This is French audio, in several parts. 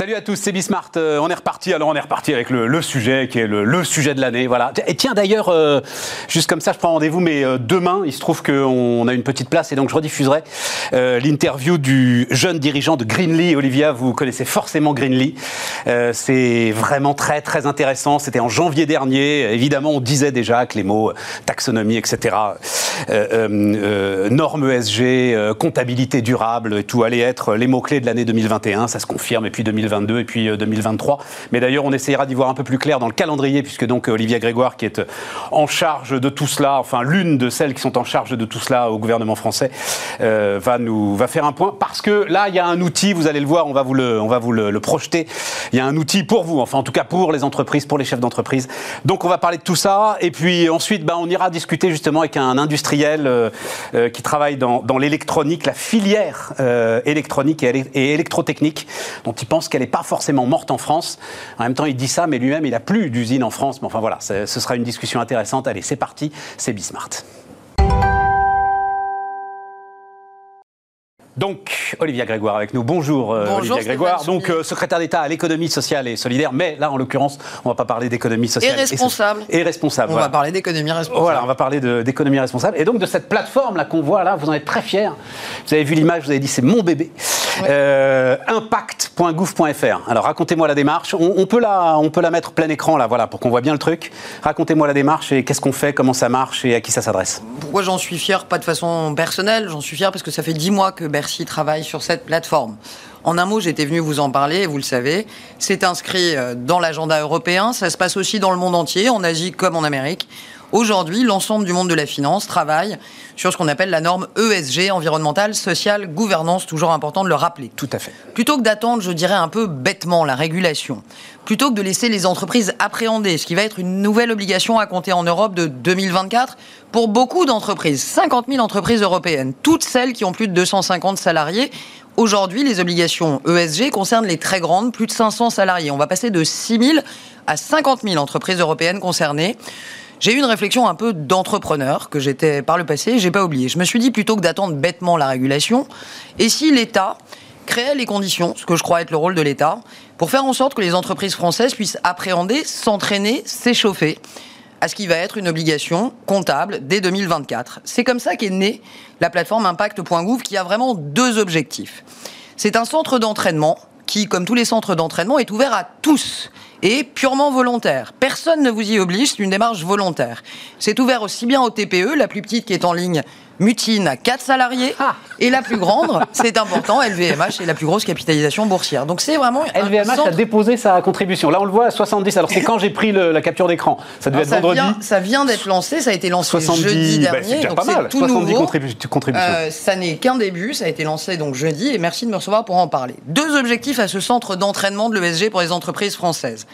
Salut à tous, c'est Bismart. Euh, on est reparti. Alors on est reparti avec le, sujet qui est le, sujet de l'année. Voilà. Et tiens d'ailleurs, euh, juste comme ça, je prends rendez-vous, mais euh, demain, il se trouve qu'on a une petite place et donc je rediffuserai l'interview du jeune dirigeant de Greenly. Olivia, vous connaissez forcément Greenly. c'est vraiment très très intéressant. C'était en janvier dernier. Évidemment, on disait déjà que les mots taxonomie, etc., normes ESG, comptabilité durable, et tout allait être les mots clés de l'année 2021. Ça se confirme. Et puis 2022 et puis 2023. Euh, Mais d'ailleurs, on essayera d'y voir un peu plus clair dans le calendrier, puisque donc euh, Olivia Grégoire, qui est euh, en charge de tout cela, enfin l'une de celles qui sont en charge de tout cela au gouvernement français, va nous va faire un point. Parce que là, il y a un outil, vous allez le voir, on va vous le, on va vous le, projeter. Il y a un outil pour vous, enfin en tout cas pour les entreprises, pour les chefs d'entreprise. Donc on va parler de tout ça, et puis ensuite, ben, on ira discuter justement avec un industriel qui travaille dans, dans l'électronique, la filière électronique et électrotechnique, dont il pense qu'elle n'est pas forcément morte en France. En même temps, il dit ça, mais lui-même, il n'a plus d'usine en France. Mais enfin voilà, ce sera une discussion intéressante. Allez, c'est parti, c'est Bismart. Donc, Olivia Grégoire avec nous. Bonjour, euh, Olivia Grégoire. Donc, euh, secrétaire d'État à l'économie sociale et solidaire. Mais là, en l'occurrence, on ne va pas parler d'économie sociale. Et responsable. Et, responsable. On va parler d'économie responsable. Voilà, on va parler d'économie responsable. Et donc, de cette plateforme-là qu'on voit là, vous en êtes très fiers. Vous avez vu l'image, vous avez dit c'est mon bébé. Euh, Alors, racontez-moi la démarche. On, peut la, on peut la mettre plein écran là, voilà, pour qu'on voit bien le truc. Racontez-moi la démarche et qu'est-ce qu'on fait, comment ça marche et à qui ça s'adresse. Pourquoi j'en suis fier? Pas de façon personnelle. J'en suis fier parce que ça fait dix mois que Bercy travaille sur cette plateforme. En un mot, j'étais venu vous en parler, vous le savez. C'est inscrit euh, dans l'agenda européen. Ça se passe aussi dans le monde entier, en Asie comme en Amérique. Aujourd'hui, l'ensemble du monde de la finance travaille sur ce qu'on appelle la norme ESG, environnementale, sociale, gouvernance, toujours important de le rappeler. Tout à fait. Plutôt que d'attendre, je dirais un peu bêtement, la régulation, plutôt que de laisser les entreprises appréhender ce qui va être une nouvelle obligation à compter en Europe de 2024 pour beaucoup d'entreprises, 50 000 entreprises européennes, toutes celles qui ont plus de 250 salariés, Aujourd'hui, les obligations ESG concernent les très grandes, plus de 500 salariés. On va passer de 6 000 à 50 000 entreprises européennes concernées. J'ai eu une réflexion un peu d'entrepreneur que j'étais par le passé, j'ai pas oublié. Je me suis dit plutôt que d'attendre bêtement la régulation, et si l'État créait les conditions, ce que je crois être le rôle de l'État, pour faire en sorte que les entreprises françaises puissent appréhender, s'entraîner, s'échauffer à ce qui va être une obligation comptable dès 2024. C'est comme ça qu'est née la plateforme impact.gouv qui a vraiment deux objectifs. C'est un centre d'entraînement qui, comme tous les centres d'entraînement, est ouvert à tous et purement volontaire. Personne ne vous y oblige, c'est une démarche volontaire. C'est ouvert aussi bien au TPE, la plus petite qui est en ligne Mutine à 4 salariés. Ah. Et la plus grande, c'est important, LVMH, est la plus grosse capitalisation boursière. Donc c'est vraiment. LVMH a déposé sa contribution. Là, on le voit à 70. Alors c'est quand j'ai pris la capture d'écran Ça devait être ça vendredi. Vient, ça vient d'être lancé, ça a été lancé jeudi bah, dernier. c'est pas mal. Tout 70 nouveau. contributions. Euh, ça n'est qu'un début, ça a été lancé donc jeudi et merci de me recevoir pour en parler. Deux objectifs à ce centre d'entraînement de l'ESG pour les entreprises françaises.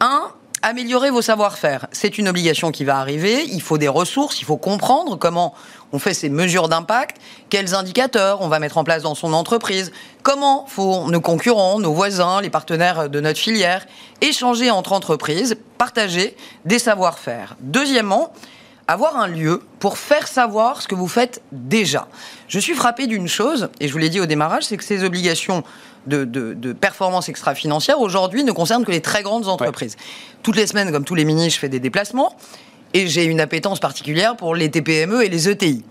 Un, améliorer vos savoir-faire. C'est une obligation qui va arriver. Il faut des ressources, il faut comprendre comment on fait ces mesures d'impact, quels indicateurs on va mettre en place dans son entreprise, comment font nos concurrents, nos voisins, les partenaires de notre filière, échanger entre entreprises, partager des savoir-faire. Deuxièmement, avoir un lieu pour faire savoir ce que vous faites déjà. Je suis frappé d'une chose, et je vous l'ai dit au démarrage, c'est que ces obligations de, de, performance extra-financière aujourd'hui ne concernent que les très grandes entreprises. Toutes les semaines, comme tous les ministres, je fais des déplacements et j'ai une appétence particulière pour les TPME et les ETI.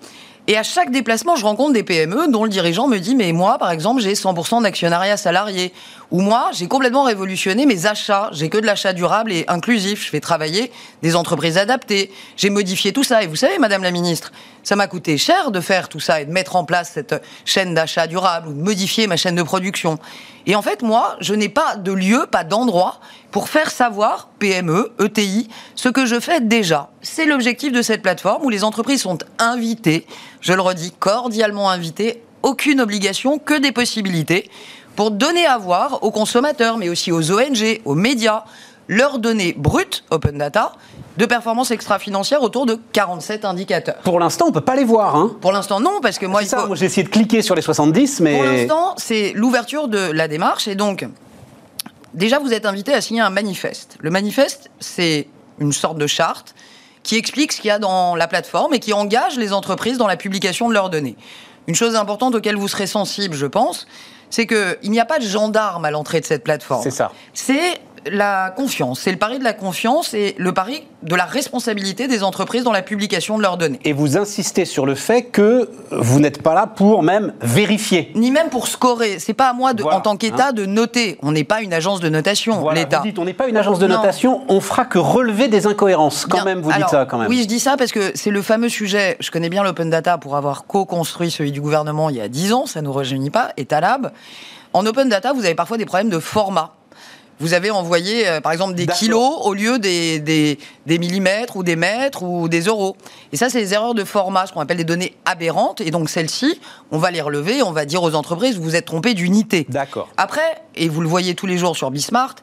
Et à chaque déplacement, je rencontre des PME dont le dirigeant me dit, mais moi, par exemple, j'ai 100% d'actionnariat salarié. Ou moi, j'ai complètement révolutionné mes achats. J'ai que de l'achat durable et inclusif. Je fais travailler des entreprises adaptées. J'ai modifié tout ça. Et vous savez, Madame la Ministre, ça m'a coûté cher de faire tout ça et de mettre en place cette chaîne d'achat durable ou de modifier ma chaîne de production. Et en fait, moi, je n'ai pas de lieu, pas d'endroit pour faire savoir, PME, ETI, ce que je fais déjà. C'est l'objectif de cette plateforme où les entreprises sont invitées, je le redis, cordialement invitées, aucune obligation, que des possibilités, pour donner à voir aux consommateurs, mais aussi aux ONG, aux médias, leurs données brutes, open data, de performance extra-financière autour de 47 indicateurs. Pour l'instant, on ne peut pas les voir. Hein. Pour l'instant, non, parce que moi... Il ça, moi j'ai essayé de cliquer sur les 70, mais... Pour l'instant, c'est l'ouverture de la démarche, et donc, déjà, vous êtes invité à signer un manifeste. Le manifeste, c'est une sorte de charte qui explique ce qu'il y a dans la plateforme et qui engage les entreprises dans la publication de leurs données. Une chose importante auquel vous serez sensible, je pense, c'est qu'il n'y a pas de gendarme à l'entrée de cette plateforme. C'est ça. C'est la confiance. C'est le pari de la confiance et le pari de la responsabilité des entreprises dans la publication de leurs données. Et vous insistez sur le fait que vous n'êtes pas là pour même vérifier. Ni même pour scorer. C'est pas à moi, de, en tant qu'État, hein. de noter. On n'est pas une agence de notation, l'État. Vous dites, on n'est pas une agence de notation, on fera que relever des incohérences. Quand même, vous dites ça, quand même. Oui, je dis ça parce que c'est le fameux sujet. Je connais bien l'open data pour avoir co-construit celui du gouvernement il y a 10 ans. Ça ne nous rajeunit pas. Etalab. En open data, vous avez parfois des problèmes de format vous avez envoyé, euh, par exemple, des kilos au lieu des, des, millimètres ou des mètres ou des euros. Et ça, c'est des erreurs de format, ce qu'on appelle des données aberrantes. Et donc, celles-ci, on va les relever, on va dire aux entreprises, vous vous êtes trompé d'unité. D'accord. Après, et vous le voyez tous les jours sur Bismart,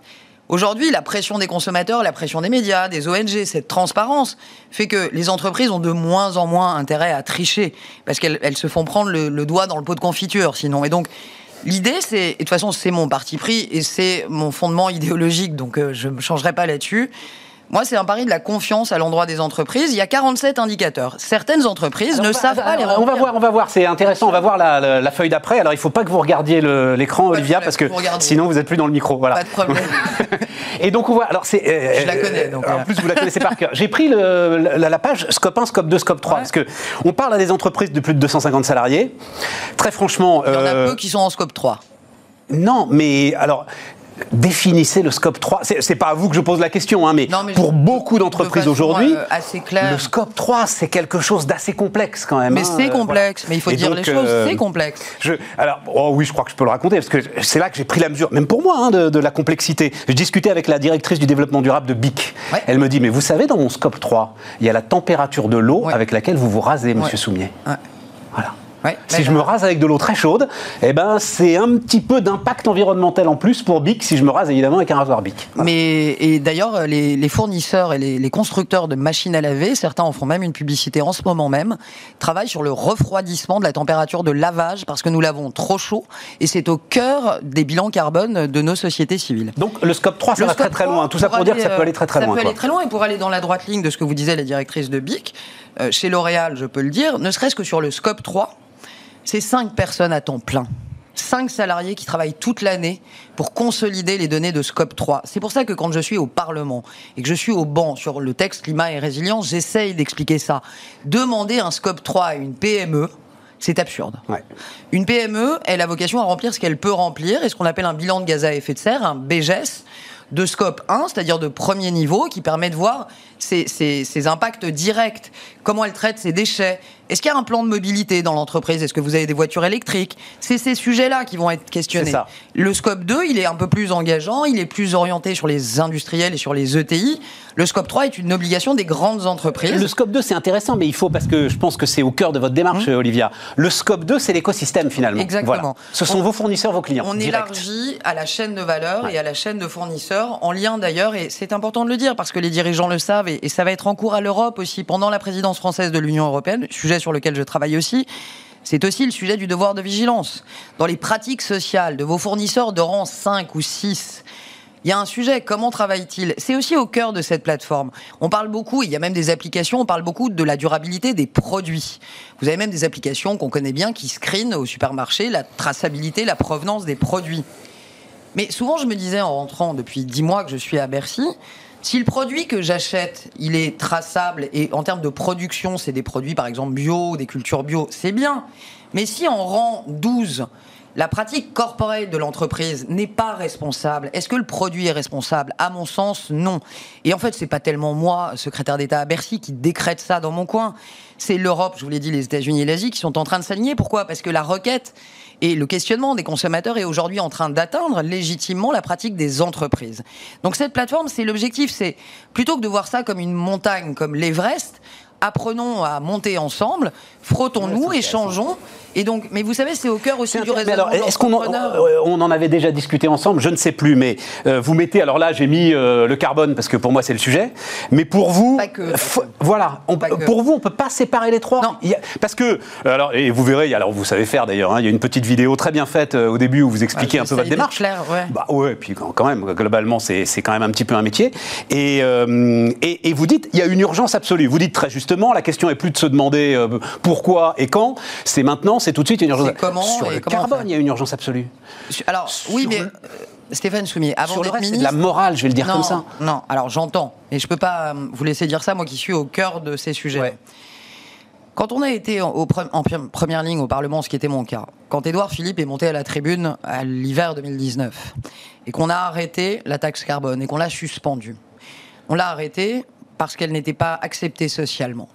Aujourd'hui, la pression des consommateurs, la pression des médias, des ONG, cette transparence fait que les entreprises ont de moins en moins intérêt à tricher parce qu'elles se font prendre le, le, doigt dans le pot de confiture sinon. Et donc, L'idée, c'est, et de toute façon, c'est mon parti pris et c'est mon fondement idéologique, donc euh, je ne changerai pas là-dessus. Moi, c'est un pari de la confiance à l'endroit des entreprises. Il y a 47 indicateurs. Certaines entreprises ne savent pas les On va voir, on va voir. C'est intéressant. On va voir la, feuille d'après. Alors, il ne faut pas que vous regardiez l'écran, Olivia, parce que sinon vous n'êtes plus dans le micro. Voilà. Pas de problème. Et donc, on voit. Alors, c'est. Euh, Je la connais. Donc, en euh. plus, vous la connaissez par cœur. J'ai pris la, page Scope 1, Scope 2, Scope 3, parce que on parle à des entreprises de plus de 250 salariés. Très franchement. Il y en a euh, peu qui sont en Scope 3. Non, mais alors, définissez le scope 3. C'est pas à vous que je pose la question, hein, mais, pour beaucoup d'entreprises aujourd'hui, euh, le scope 3, c'est quelque chose d'assez complexe quand même. Mais hein, c'est complexe, mais il faut dire les choses, euh, c'est complexe. Je, alors, oh oui, je crois que je peux le raconter, parce que c'est là que j'ai pris la mesure, même pour moi, hein, de, la complexité. Je discutais avec la directrice du développement durable de BIC. Elle me dit, mais vous savez, dans mon scope 3, il y a la température de l'eau avec laquelle vous vous rasez, monsieur Soumier. Voilà si je me rase avec de l'eau très chaude, eh ben, c'est un petit peu d'impact environnemental en plus pour BIC si je me rase évidemment avec un rasoir BIC. Mais et d'ailleurs, les, fournisseurs et les, constructeurs de machines à laver, certains en font même une publicité en ce moment même, travaillent sur le refroidissement de la température de lavage parce que nous l'avons trop chaud et c'est au cœur des bilans carbone de nos sociétés civiles. Donc le scope 3, ça va très très loin. Tout ça pour dire que ça peut aller très très loin. Ça peut aller très loin et pour aller dans la droite ligne de ce que vous disait la directrice de BIC, euh, chez L'Oréal, je peux le dire, ne serait-ce que sur le scope 3, c'est cinq personnes à temps plein. Cinq salariés qui travaillent toute l'année pour consolider les données de Scope 3. C'est pour ça que quand je suis au Parlement et que je suis au banc sur le texte climat et résilience, j'essaye d'expliquer ça. Demander un Scope 3 à une PME, c'est absurde. Une PME, elle a vocation à remplir ce qu'elle peut remplir, et ce qu'on appelle un bilan de gaz à effet de serre, un BGES, de scope 1, c'est-à-dire de premier niveau, qui permet de voir ses, ses impacts directs, comment elle traite ses déchets, est-ce qu'il y a un plan de mobilité dans l'entreprise? Est-ce que vous avez des voitures électriques? C'est ces sujets-là qui vont être questionnés. Le scope 2, il est un peu plus engageant, il est plus orienté sur les industriels et sur les ETI. Le scope 3 est une obligation des grandes entreprises. Le scope 2, c'est intéressant, mais il faut, parce que je pense que c'est au cœur de votre démarche, mmh. Olivia. Le scope 2, c'est l'écosystème finalement. Exactement. Ce sont vos fournisseurs, vos clients. On élargit à la chaîne de valeur et à la chaîne de fournisseurs, en lien d'ailleurs, et c'est important de le dire parce que les dirigeants le savent, et, et ça va être en cours à l'Europe aussi pendant la présidence française de l'Union européenne, sujet sur lequel je travaille aussi, c'est aussi le sujet du devoir de vigilance. Dans les pratiques sociales de vos fournisseurs de rang 5 ou 6, il y a un sujet, comment travaillent-ils? C'est aussi au cœur de cette plateforme. On parle beaucoup, il y a même des applications, on parle beaucoup de la durabilité des produits. Vous avez même des applications qu'on connaît bien qui screenent au supermarché la traçabilité, la provenance des produits. Mais souvent, je me disais en rentrant depuis 10 mois que je suis à Bercy, si le produit que j'achète, il est traçable et en termes de production, c'est des produits par exemple bio, des cultures bio, c'est bien. Mais si en rang 12, la pratique corporelle de l'entreprise n'est pas responsable. Est-ce que le produit est responsable? À mon sens, non. Et en fait, c'est pas tellement moi, secrétaire d'État à Bercy, qui décrète ça dans mon coin. C'est l'Europe, je vous l'ai dit, les États-Unis et l'Asie qui sont en train de s'aligner. Pourquoi? Parce que la requête et le questionnement des consommateurs est aujourd'hui en train d'atteindre légitimement la pratique des entreprises. Donc cette plateforme, c'est l'objectif, c'est plutôt que de voir ça comme une montagne, comme l'Everest, apprenons à monter ensemble, frottons-nous, échangeons. Et donc, mais vous savez, c'est au cœur aussi du raisonnement. Est-ce qu'on en, on en avait déjà discuté ensemble Je ne sais plus, mais euh, vous mettez. Alors là, j'ai mis euh, le carbone parce que pour moi c'est le sujet. Mais pour vous, voilà, pour vous, on peut pas séparer les trois. Non. parce que alors et vous verrez, alors vous savez faire d'ailleurs. Hein, il y a une petite vidéo très bien faite euh, au début où vous expliquez un peu votre démarche. Clair, ouais. Bah ouais, puis quand, même globalement c'est quand même un petit peu un métier. Et, et, et vous dites il y a une urgence absolue. Vous dites très justement la question est plus de se demander pourquoi et quand. C'est maintenant c'est tout de suite une urgence. Comment Sur le carbone, il y a une urgence absolue. Alors, oui, mais. Stéphane Soumier, avant Sur le reste, ministre. de la morale, je vais le dire non, comme ça. Non, alors j'entends. Et je peux pas euh, vous laisser dire ça, moi qui suis au cœur de ces sujets. Ouais. Quand on a été en, en pre- première ligne au Parlement, ce qui était mon cas, quand Édouard Philippe est monté à la tribune à l'hiver 2019, et qu'on a arrêté la taxe carbone, et qu'on l'a suspendue, on l'a arrêtée parce qu'elle n'était pas acceptée socialement.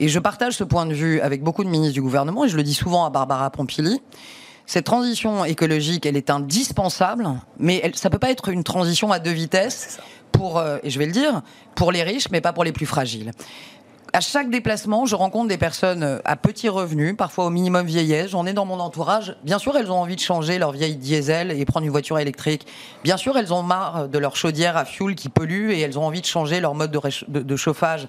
Et je partage ce point de vue avec beaucoup de ministres du gouvernement, et je le dis souvent à Barbara Pompili. Cette transition écologique, elle est indispensable, mais elle, ça peut pas être une transition à deux vitesses pour, euh, et je vais le dire, pour les riches, mais pas pour les plus fragiles. À chaque déplacement, je rencontre des personnes euh, à petits revenus, parfois au minimum vieillesse. J'en ai dans mon entourage. Bien sûr, elles ont envie de changer leur vieille diesel et prendre une voiture électrique. Bien sûr, elles ont marre de leur chaudière à fioul qui pollue et elles ont envie de changer leur mode de, réch- de- de chauffage.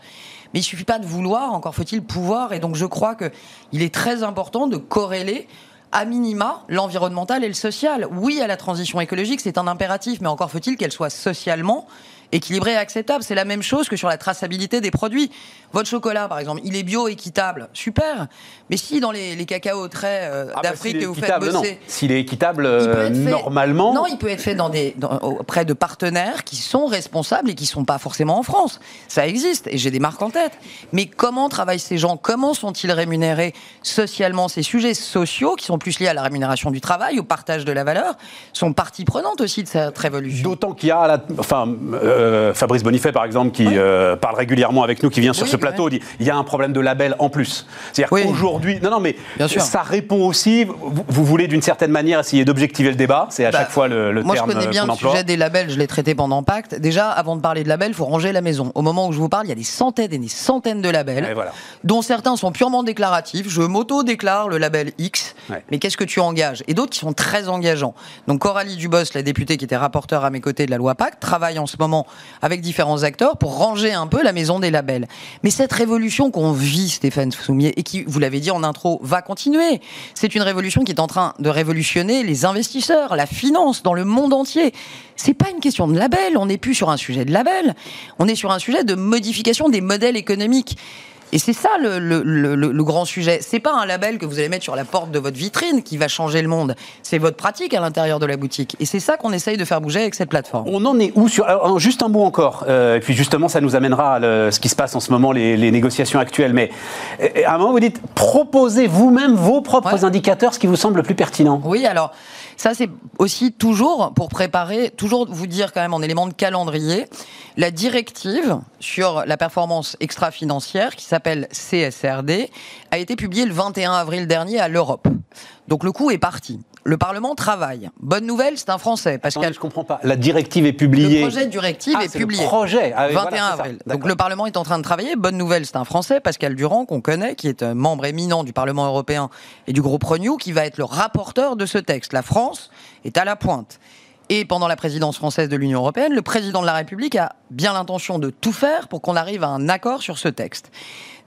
Mais il suffit pas de vouloir, encore faut-il pouvoir. Et donc, je crois que il est très important de corréler à minima l'environnemental et le social. Oui, à la transition écologique, c'est un impératif, mais encore faut-il qu'elle soit socialement équilibrée et acceptable. C'est la même chose que sur la traçabilité des produits. Votre chocolat, par exemple, il est bio, équitable, super. Mais si dans les, les cacaos très euh, Ah bah, d'Afrique est que vous faites bosser, S'il est équitable, euh, fait- normalement. Non, il peut être fait dans des, dans- auprès de partenaires qui sont responsables et qui sont pas forcément en France. Ça existe et j'ai des marques en tête. Mais comment travaillent ces gens? Comment sont-ils rémunérés socialement? Ces sujets sociaux qui sont plus liés à la rémunération du travail, au partage de la valeur, sont partie prenante aussi de cette révolution. D'autant qu'il y a, la- enfin, euh, Fabrice Bonifay par exemple, qui euh, parle régulièrement avec nous, qui vient sur Oui, ce plateau, ouais. dit il y a un problème de label en plus. C'est-à-dire Oui. qu'aujourd'hui, non, non, mais Bien sûr. ça répond aussi. Vous, vous voulez d'une certaine manière essayer d'objectiver le débat, c'est à Bah, chaque fois le, le Moi, terme je connais bien qu'on le sujet des labels, je l'ai traité pendant Pacte. Déjà, avant de parler de labels, il faut ranger la maison. Au moment où je vous parle, il y a des centaines et des centaines de labels, voilà. dont certains sont purement déclaratifs. Je m'auto-déclare le label X, Ouais. mais qu'est-ce que tu engages? Et d'autres qui sont très engageants. Donc, Coralie Dubos, la députée qui était rapporteure à mes côtés de la loi Pacte, travaille en ce moment avec différents acteurs pour ranger un peu la maison des labels. Mais cette révolution qu'on vit, Stéphane Soumier, et qui, vous l'avez dit en intro, va continuer. C'est une révolution qui est en train de révolutionner les investisseurs, la finance dans le monde entier. C'est pas une question de label. On n'est plus sur un sujet de label. On est sur un sujet de modification des modèles économiques. Et c'est ça le, le- le- grand sujet. C'est pas un label que vous allez mettre sur la porte de votre vitrine qui va changer le monde. C'est votre pratique à l'intérieur de la boutique. Et c'est ça qu'on essaye de faire bouger avec cette plateforme. On en est où sur alors, Juste un mot encore, euh, et puis justement ça nous amènera à ce qui se passe en ce moment, les, les négociations actuelles. Mais euh, à un moment vous dites proposez vous-même vos propres Ouais. indicateurs, ce qui vous semble le plus pertinent. Oui, alors ça c'est aussi toujours pour préparer, toujours vous dire quand même en élément de calendrier, la directive sur la performance extra-financière qui s'appelle CSRD a été publiée le 21 avril dernier à l'Europe. Donc le coup est parti. Le Parlement travaille. Bonne nouvelle, c'est un Français, Attendez, Pascal. je comprends pas. La directive est publiée. Le projet de directive Ah, est c'est le publié. projet. Ah oui, 21 voilà, c'est ça. avril. Donc le Parlement est en train de travailler. Bonne nouvelle, c'est un Français, Pascal Durand, qu'on connaît, qui est un membre éminent du Parlement européen et du groupe Renew, qui va être le rapporteur de ce texte. La France est à la pointe. Et pendant la présidence française de l'Union européenne, le président de la République a bien l'intention de tout faire pour qu'on arrive à un accord sur ce texte.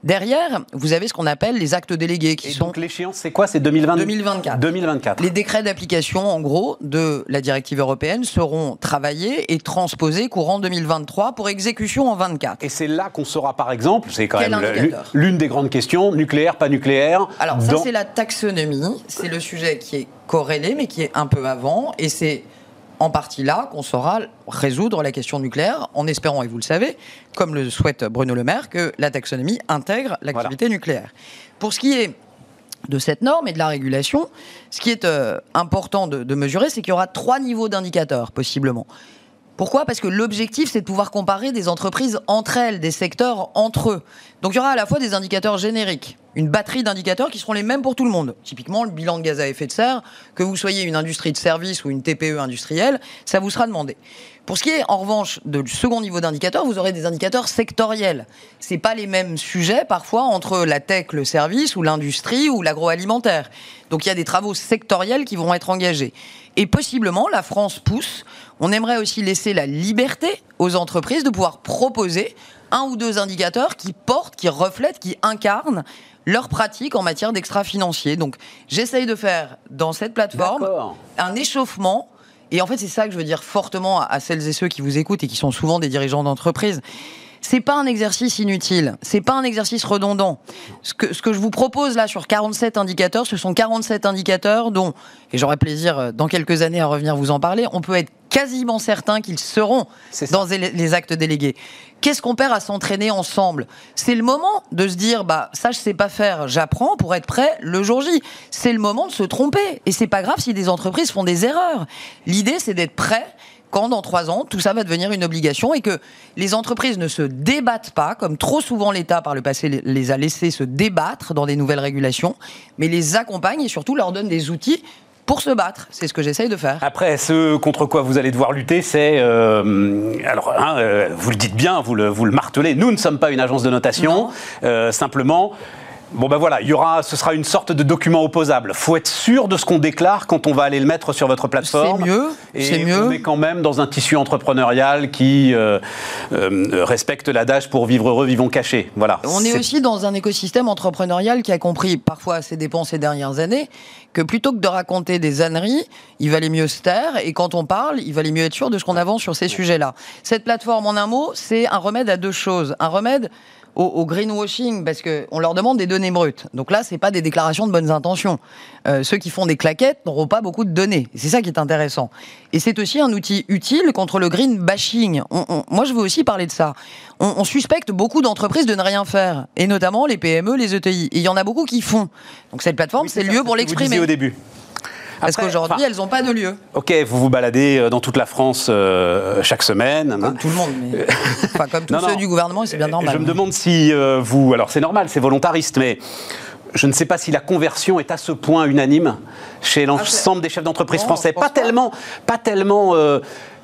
Derrière, vous avez ce qu'on appelle les actes délégués, qui Et sont donc l'échéance, c'est quoi? C'est 2020 2024. 2024. les décrets d'application, en gros, de la directive européenne seront travaillés et transposés courant 2023 pour exécution en 24. Et c'est là qu'on saura, par exemple, c'est quand Quel même l'une des grandes questions, nucléaire, pas nucléaire. Alors ça c'est la taxonomie, c'est le sujet qui est corrélé mais qui est un peu avant et c'est en partie là qu'on saura résoudre la question nucléaire en espérant, et vous le savez, comme le souhaite Bruno Le Maire, que la taxonomie intègre l'activité nucléaire. Pour ce qui est de cette norme et de la régulation, ce qui est euh, important de, de mesurer, c'est qu'il y aura trois niveaux d'indicateurs possiblement. Pourquoi? Parce que l'objectif, c'est de pouvoir comparer des entreprises entre elles, des secteurs entre eux. Donc il y aura à la fois des indicateurs génériques, une batterie d'indicateurs qui seront les mêmes pour tout le monde. Typiquement, le bilan de gaz à effet de serre, que vous soyez une industrie de service ou une TPE industrielle, ça vous sera demandé. Pour ce qui est en revanche du second niveau d'indicateurs, vous aurez des indicateurs sectoriels. C'est pas les mêmes sujets parfois entre la tech, le service ou l'industrie ou l'agroalimentaire. Donc il y a des travaux sectoriels qui vont être engagés. Et possiblement, la France pousse. On aimerait aussi laisser la liberté aux entreprises de pouvoir proposer un ou deux indicateurs qui portent, qui reflètent, qui incarnent leurs pratiques en matière d'extra-financier. Donc j'essaye de faire dans cette plateforme un échauffement. Et en fait, c'est ça que je veux dire fortement à celles et ceux qui vous écoutent et qui sont souvent des dirigeants d'entreprise. C'est pas un exercice inutile, c'est pas un exercice redondant. Ce que, ce que je vous propose là sur 47 indicateurs, ce sont 47 indicateurs dont, et j'aurai plaisir euh, dans quelques années à revenir vous en parler, on peut être quasiment certain qu'ils seront dans les actes délégués. Qu'est-ce qu'on perd à s'entraîner ensemble? C'est le moment de se dire, bah ça je sais pas faire, j'apprends pour être prêt le jour J. C'est le moment de se tromper et c'est pas grave si des entreprises font des erreurs. L'idée c'est d'être prêt quand dans trois ans, tout ça va devenir une obligation et que les entreprises ne se débattent pas, comme trop souvent l'État par le passé les a laissés se débattre dans des nouvelles régulations, mais les accompagne et surtout leur donne des outils pour se battre. C'est ce que j'essaye de faire. Après, ce contre quoi vous allez devoir lutter, c'est. Euh, alors, hein, euh, vous le dites bien, vous le, vous le martelez, nous ne sommes pas une agence de notation. Euh, simplement, Bon ben voilà, il y aura, ce sera une sorte de document opposable. Faut être sûr de ce qu'on déclare quand on va aller le mettre sur votre plateforme. C'est mieux. C'est mieux. On est quand même dans un tissu entrepreneurial qui euh, euh, respecte l'adage pour vivre heureux, vivons cachés. Voilà. On est, aussi dans un écosystème entrepreneurial qui a compris, parfois à ses dépens ces dernières années, que plutôt que de raconter des âneries, il valait mieux se taire. Et quand on parle, il valait mieux être sûr de ce qu'on avance sur ces sujets-là. Cette plateforme, en un mot, c'est un remède à deux choses. Un remède au, greenwashing parce qu'on leur demande des données brutes. Donc là, c'est pas des déclarations de bonnes intentions. Euh, ceux qui font des claquettes n'auront pas beaucoup de données. C'est ça qui est intéressant. Et c'est aussi un outil utile contre le green bashing. moi, je veux aussi parler de ça. On, suspecte beaucoup d'entreprises de ne rien faire, et notamment les PME, les ETI. Et il y en a beaucoup qui font. Donc cette plateforme, c'est le lieu pour l'exprimer. au début. Parce qu'aujourd'hui, elles n'ont pas de lieu. Ok, vous vous baladez euh, dans toute la France euh, chaque semaine. Comme tout le monde, mais... enfin, comme tous ceux du gouvernement, c'est bien normal. Je me demande si euh, vous... Alors c'est normal, c'est volontariste, mais je ne sais pas si la conversion est à ce point unanime chez l'ensemble des chefs d'entreprise français. Pas, tellement, pas tellement,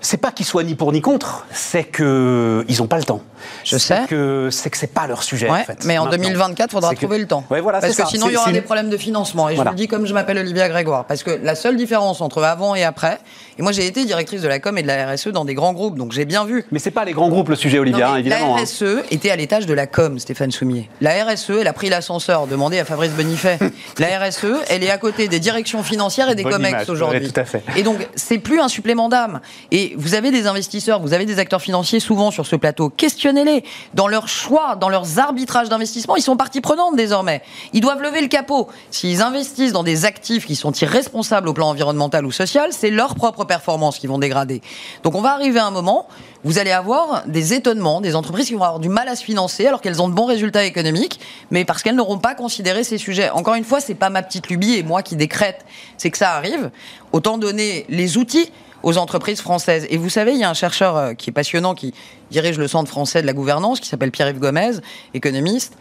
c'est pas qu'ils soient ni pour ni contre, c'est qu'ils n'ont pas le temps. Je sais. Que, c'est que c'est pas leur sujet, en fait. Mais en 2024, il faudra trouver le temps. voilà, parce que sinon, il y aura des problèmes de financement. Et je vous le dis comme je m'appelle Olivia Grégoire. Parce que la seule différence entre avant et après, et moi j'ai été directrice de la com et de la RSE dans des grands groupes, donc j'ai bien vu. Mais c'est pas les grands groupes le sujet, Olivia, hein, évidemment. La RSE hein. était à l'étage de la com, Stéphane Soumier. La RSE, elle a pris l'ascenseur, demandé à Fabrice Bonifay. la RSE, elle est à côté des directions financières et des COMEX aujourd'hui. Tout à fait. Et donc, c'est plus un supplément d'âme. Et vous avez des investisseurs, vous avez des acteurs financiers souvent sur ce plateau. Questionnez-les dans leurs choix, dans leurs arbitrages d'investissement, ils sont partie prenante désormais. Ils doivent lever le capot. S'ils investissent dans des actifs qui sont irresponsables au plan environnemental ou social, c'est leur propre performance qui vont dégrader. Donc on va arriver à un moment, vous allez avoir des étonnements, des entreprises qui vont avoir du mal à se financer alors qu'elles ont de bons résultats économiques, mais parce qu'elles n'auront pas considéré ces sujets. Encore une fois, c'est pas ma petite lubie et moi qui décrète, c'est que ça arrive. Autant donner les outils aux entreprises françaises. Et vous savez, il y a un chercheur euh, qui est passionnant, qui dirige le Centre français de la gouvernance, qui s'appelle Pierre-Yves Gomez, économiste.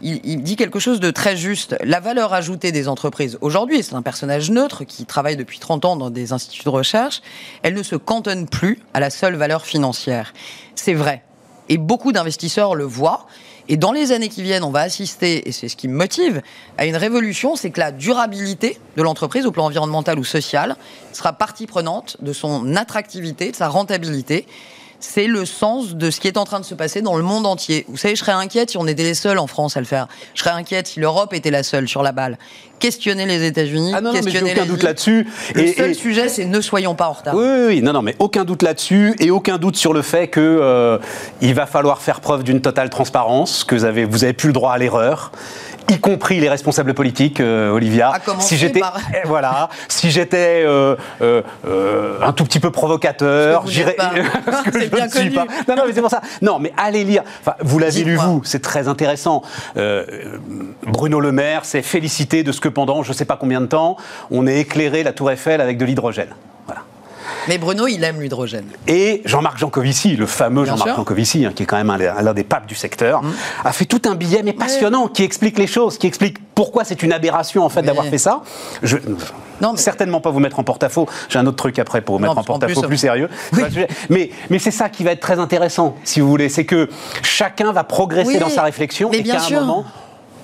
Il, dit quelque chose de très juste. La valeur ajoutée des entreprises aujourd'hui, c'est un personnage neutre qui travaille depuis 30 ans dans des instituts de recherche, elle ne se cantonne plus à la seule valeur financière. C'est vrai. Et beaucoup d'investisseurs le voient. Et dans les années qui viennent, on va assister, et c'est ce qui me motive, à une révolution, c'est que la durabilité de l'entreprise au plan environnemental ou social sera partie prenante de son attractivité, de sa rentabilité c'est le sens de ce qui est en train de se passer dans le monde entier. Vous savez, je serais inquiète si on était les seuls en France à le faire. Je serais inquiète si l'Europe était la seule sur la balle. Questionner les États-Unis, ah non, questionner aucun doute là-dessus. Le seul sujet, c'est ne soyons pas en retard. Oui, oui, non, non, mais aucun doute là-dessus et aucun doute sur le fait que euh, il va falloir faire preuve d'une totale transparence, que vous avez, vous avez plus le droit à l'erreur y compris les responsables politiques, euh, Olivia. si j'étais, eh, voilà, si j'étais euh, euh, un tout petit peu provocateur, j'irais. c'est bien connu. Pas. Non, non, mais c'est pour ça. Non, mais allez lire. Enfin, vous l'avez lu vous, c'est très intéressant. Bruno Le Maire s'est félicité de ce que pendant je ne sais pas combien de temps, on ait éclairé la Tour Eiffel avec de l'hydrogène. Mais Bruno, il aime l'hydrogène. Et Jean-Marc Jancovici, le fameux Jean-Marc Jancovici, hein, qui est quand même l'un des papes du secteur, mmh. a fait tout un billet, mais passionnant, qui explique les choses, qui explique pourquoi c'est une aberration en fait d'avoir fait ça. Je, non, certainement pas vous mettre en porte-à-faux. J'ai un autre truc après pour vous mettre en porte-à-faux plus, sérieux. Mais, mais c'est ça qui va être très intéressant, si vous voulez. C'est que chacun va progresser dans sa réflexion et qu'à un moment,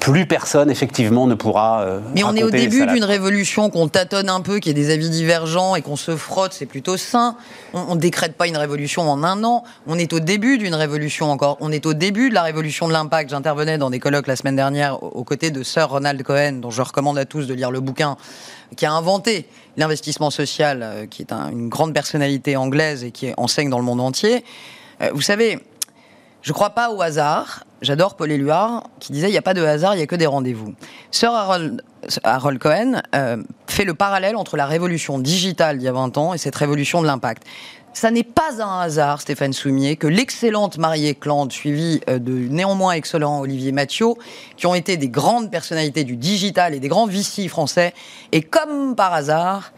plus personne, effectivement, ne pourra. Euh, Mais on est au début d'une révolution qu'on tâtonne un peu, qui a des avis divergents et qu'on se frotte, c'est plutôt sain. On ne décrète pas une révolution en un an. On est au début d'une révolution encore. On est au début de la révolution de l'impact. J'intervenais dans des colloques la semaine dernière aux côtés de Sir Ronald Cohen, dont je recommande à tous de lire le bouquin, qui a inventé l'investissement social, euh, qui est une grande personnalité anglaise et qui enseigne dans le monde entier. Euh, vous savez, Je crois pas au hasard. J'adore Paul Éluard qui disait il n'y a pas de hasard, il n'y a que des rendez-vous. Sir Harold, Cohen euh, fait le parallèle entre la révolution digitale d'il y a 20 ans et cette révolution de l'impact. Ça n'est pas un hasard, Stéphane Soumier, que l'excellente Marie Clande, suivie euh, de néanmoins excellent Olivier Mathieu, qui ont été des grandes personnalités du digital et des grands VC français, et comme par hasard,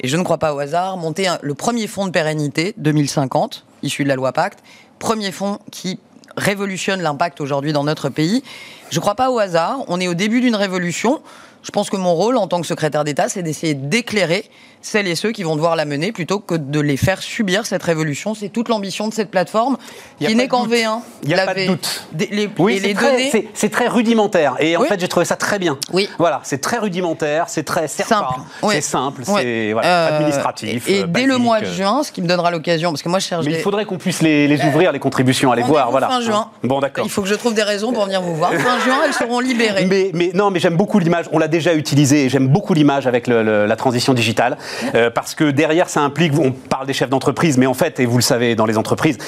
et je ne crois pas au hasard, monté le premier fonds de pérennité 2050, issu de la loi Pacte, premier fonds qui révolutionne l'impact aujourd'hui dans notre pays. Je ne crois pas au hasard. On est au début d'une révolution. Je pense que mon rôle en tant que secrétaire d'État, c'est d'essayer d'éclairer celles et ceux qui vont devoir la mener plutôt que de les faire subir cette révolution. C'est toute l'ambition de cette plateforme qui n'est qu'en V1. Il n'y a pas de doute. les, oui, c'est très, rudimentaire. Et en fait, j'ai trouvé ça très bien. Oui. Voilà, c'est très rudimentaire, c'est très simple. C'est simple, c'est euh, administratif. Et, dès le mois de juin, ce qui me donnera l'occasion, parce que moi je cherche. Mais il faudrait qu'on puisse les, ouvrir, les contributions, aller voir. Voilà. Fin juin. Bon, d'accord. Il faut que je trouve des raisons pour venir vous voir. Fin juin, elles seront libérées. Mais, mais non, mais j'aime beaucoup l'image. On l'a déjà utilisée et j'aime beaucoup l'image avec la transition digitale euh, parce que derrière, ça implique, on parle des chefs d'entreprise, mais en fait, et vous le savez dans les entreprises,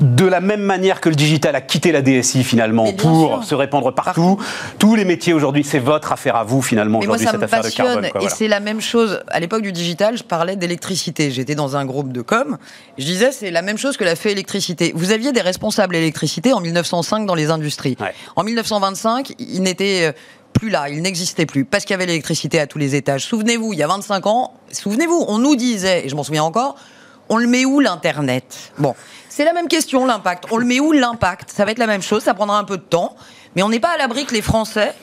de la même manière que le digital a quitté la DSI finalement pour se répandre partout, tous les métiers aujourd'hui, c'est votre affaire à vous finalement aujourd'hui cette affaire de carbone. et c'est la même chose. À l'époque du digital, je parlais d'électricité. J'étais dans un groupe de com. Je disais c'est la même chose que la fait électricité. Vous aviez des responsables électricité en 1905 dans les industries. En 1925, ils n'étaient plus là, il n'existait plus, parce qu'il y avait l'électricité à tous les étages. Souvenez-vous, il y a 25 ans, souvenez-vous, on nous disait, et je m'en souviens encore, on le met où l'Internet? Bon, c'est la même question, l'impact. On le met où l'impact? Ça va être la même chose, ça prendra un peu de temps, mais on n'est pas à l'abri que les Français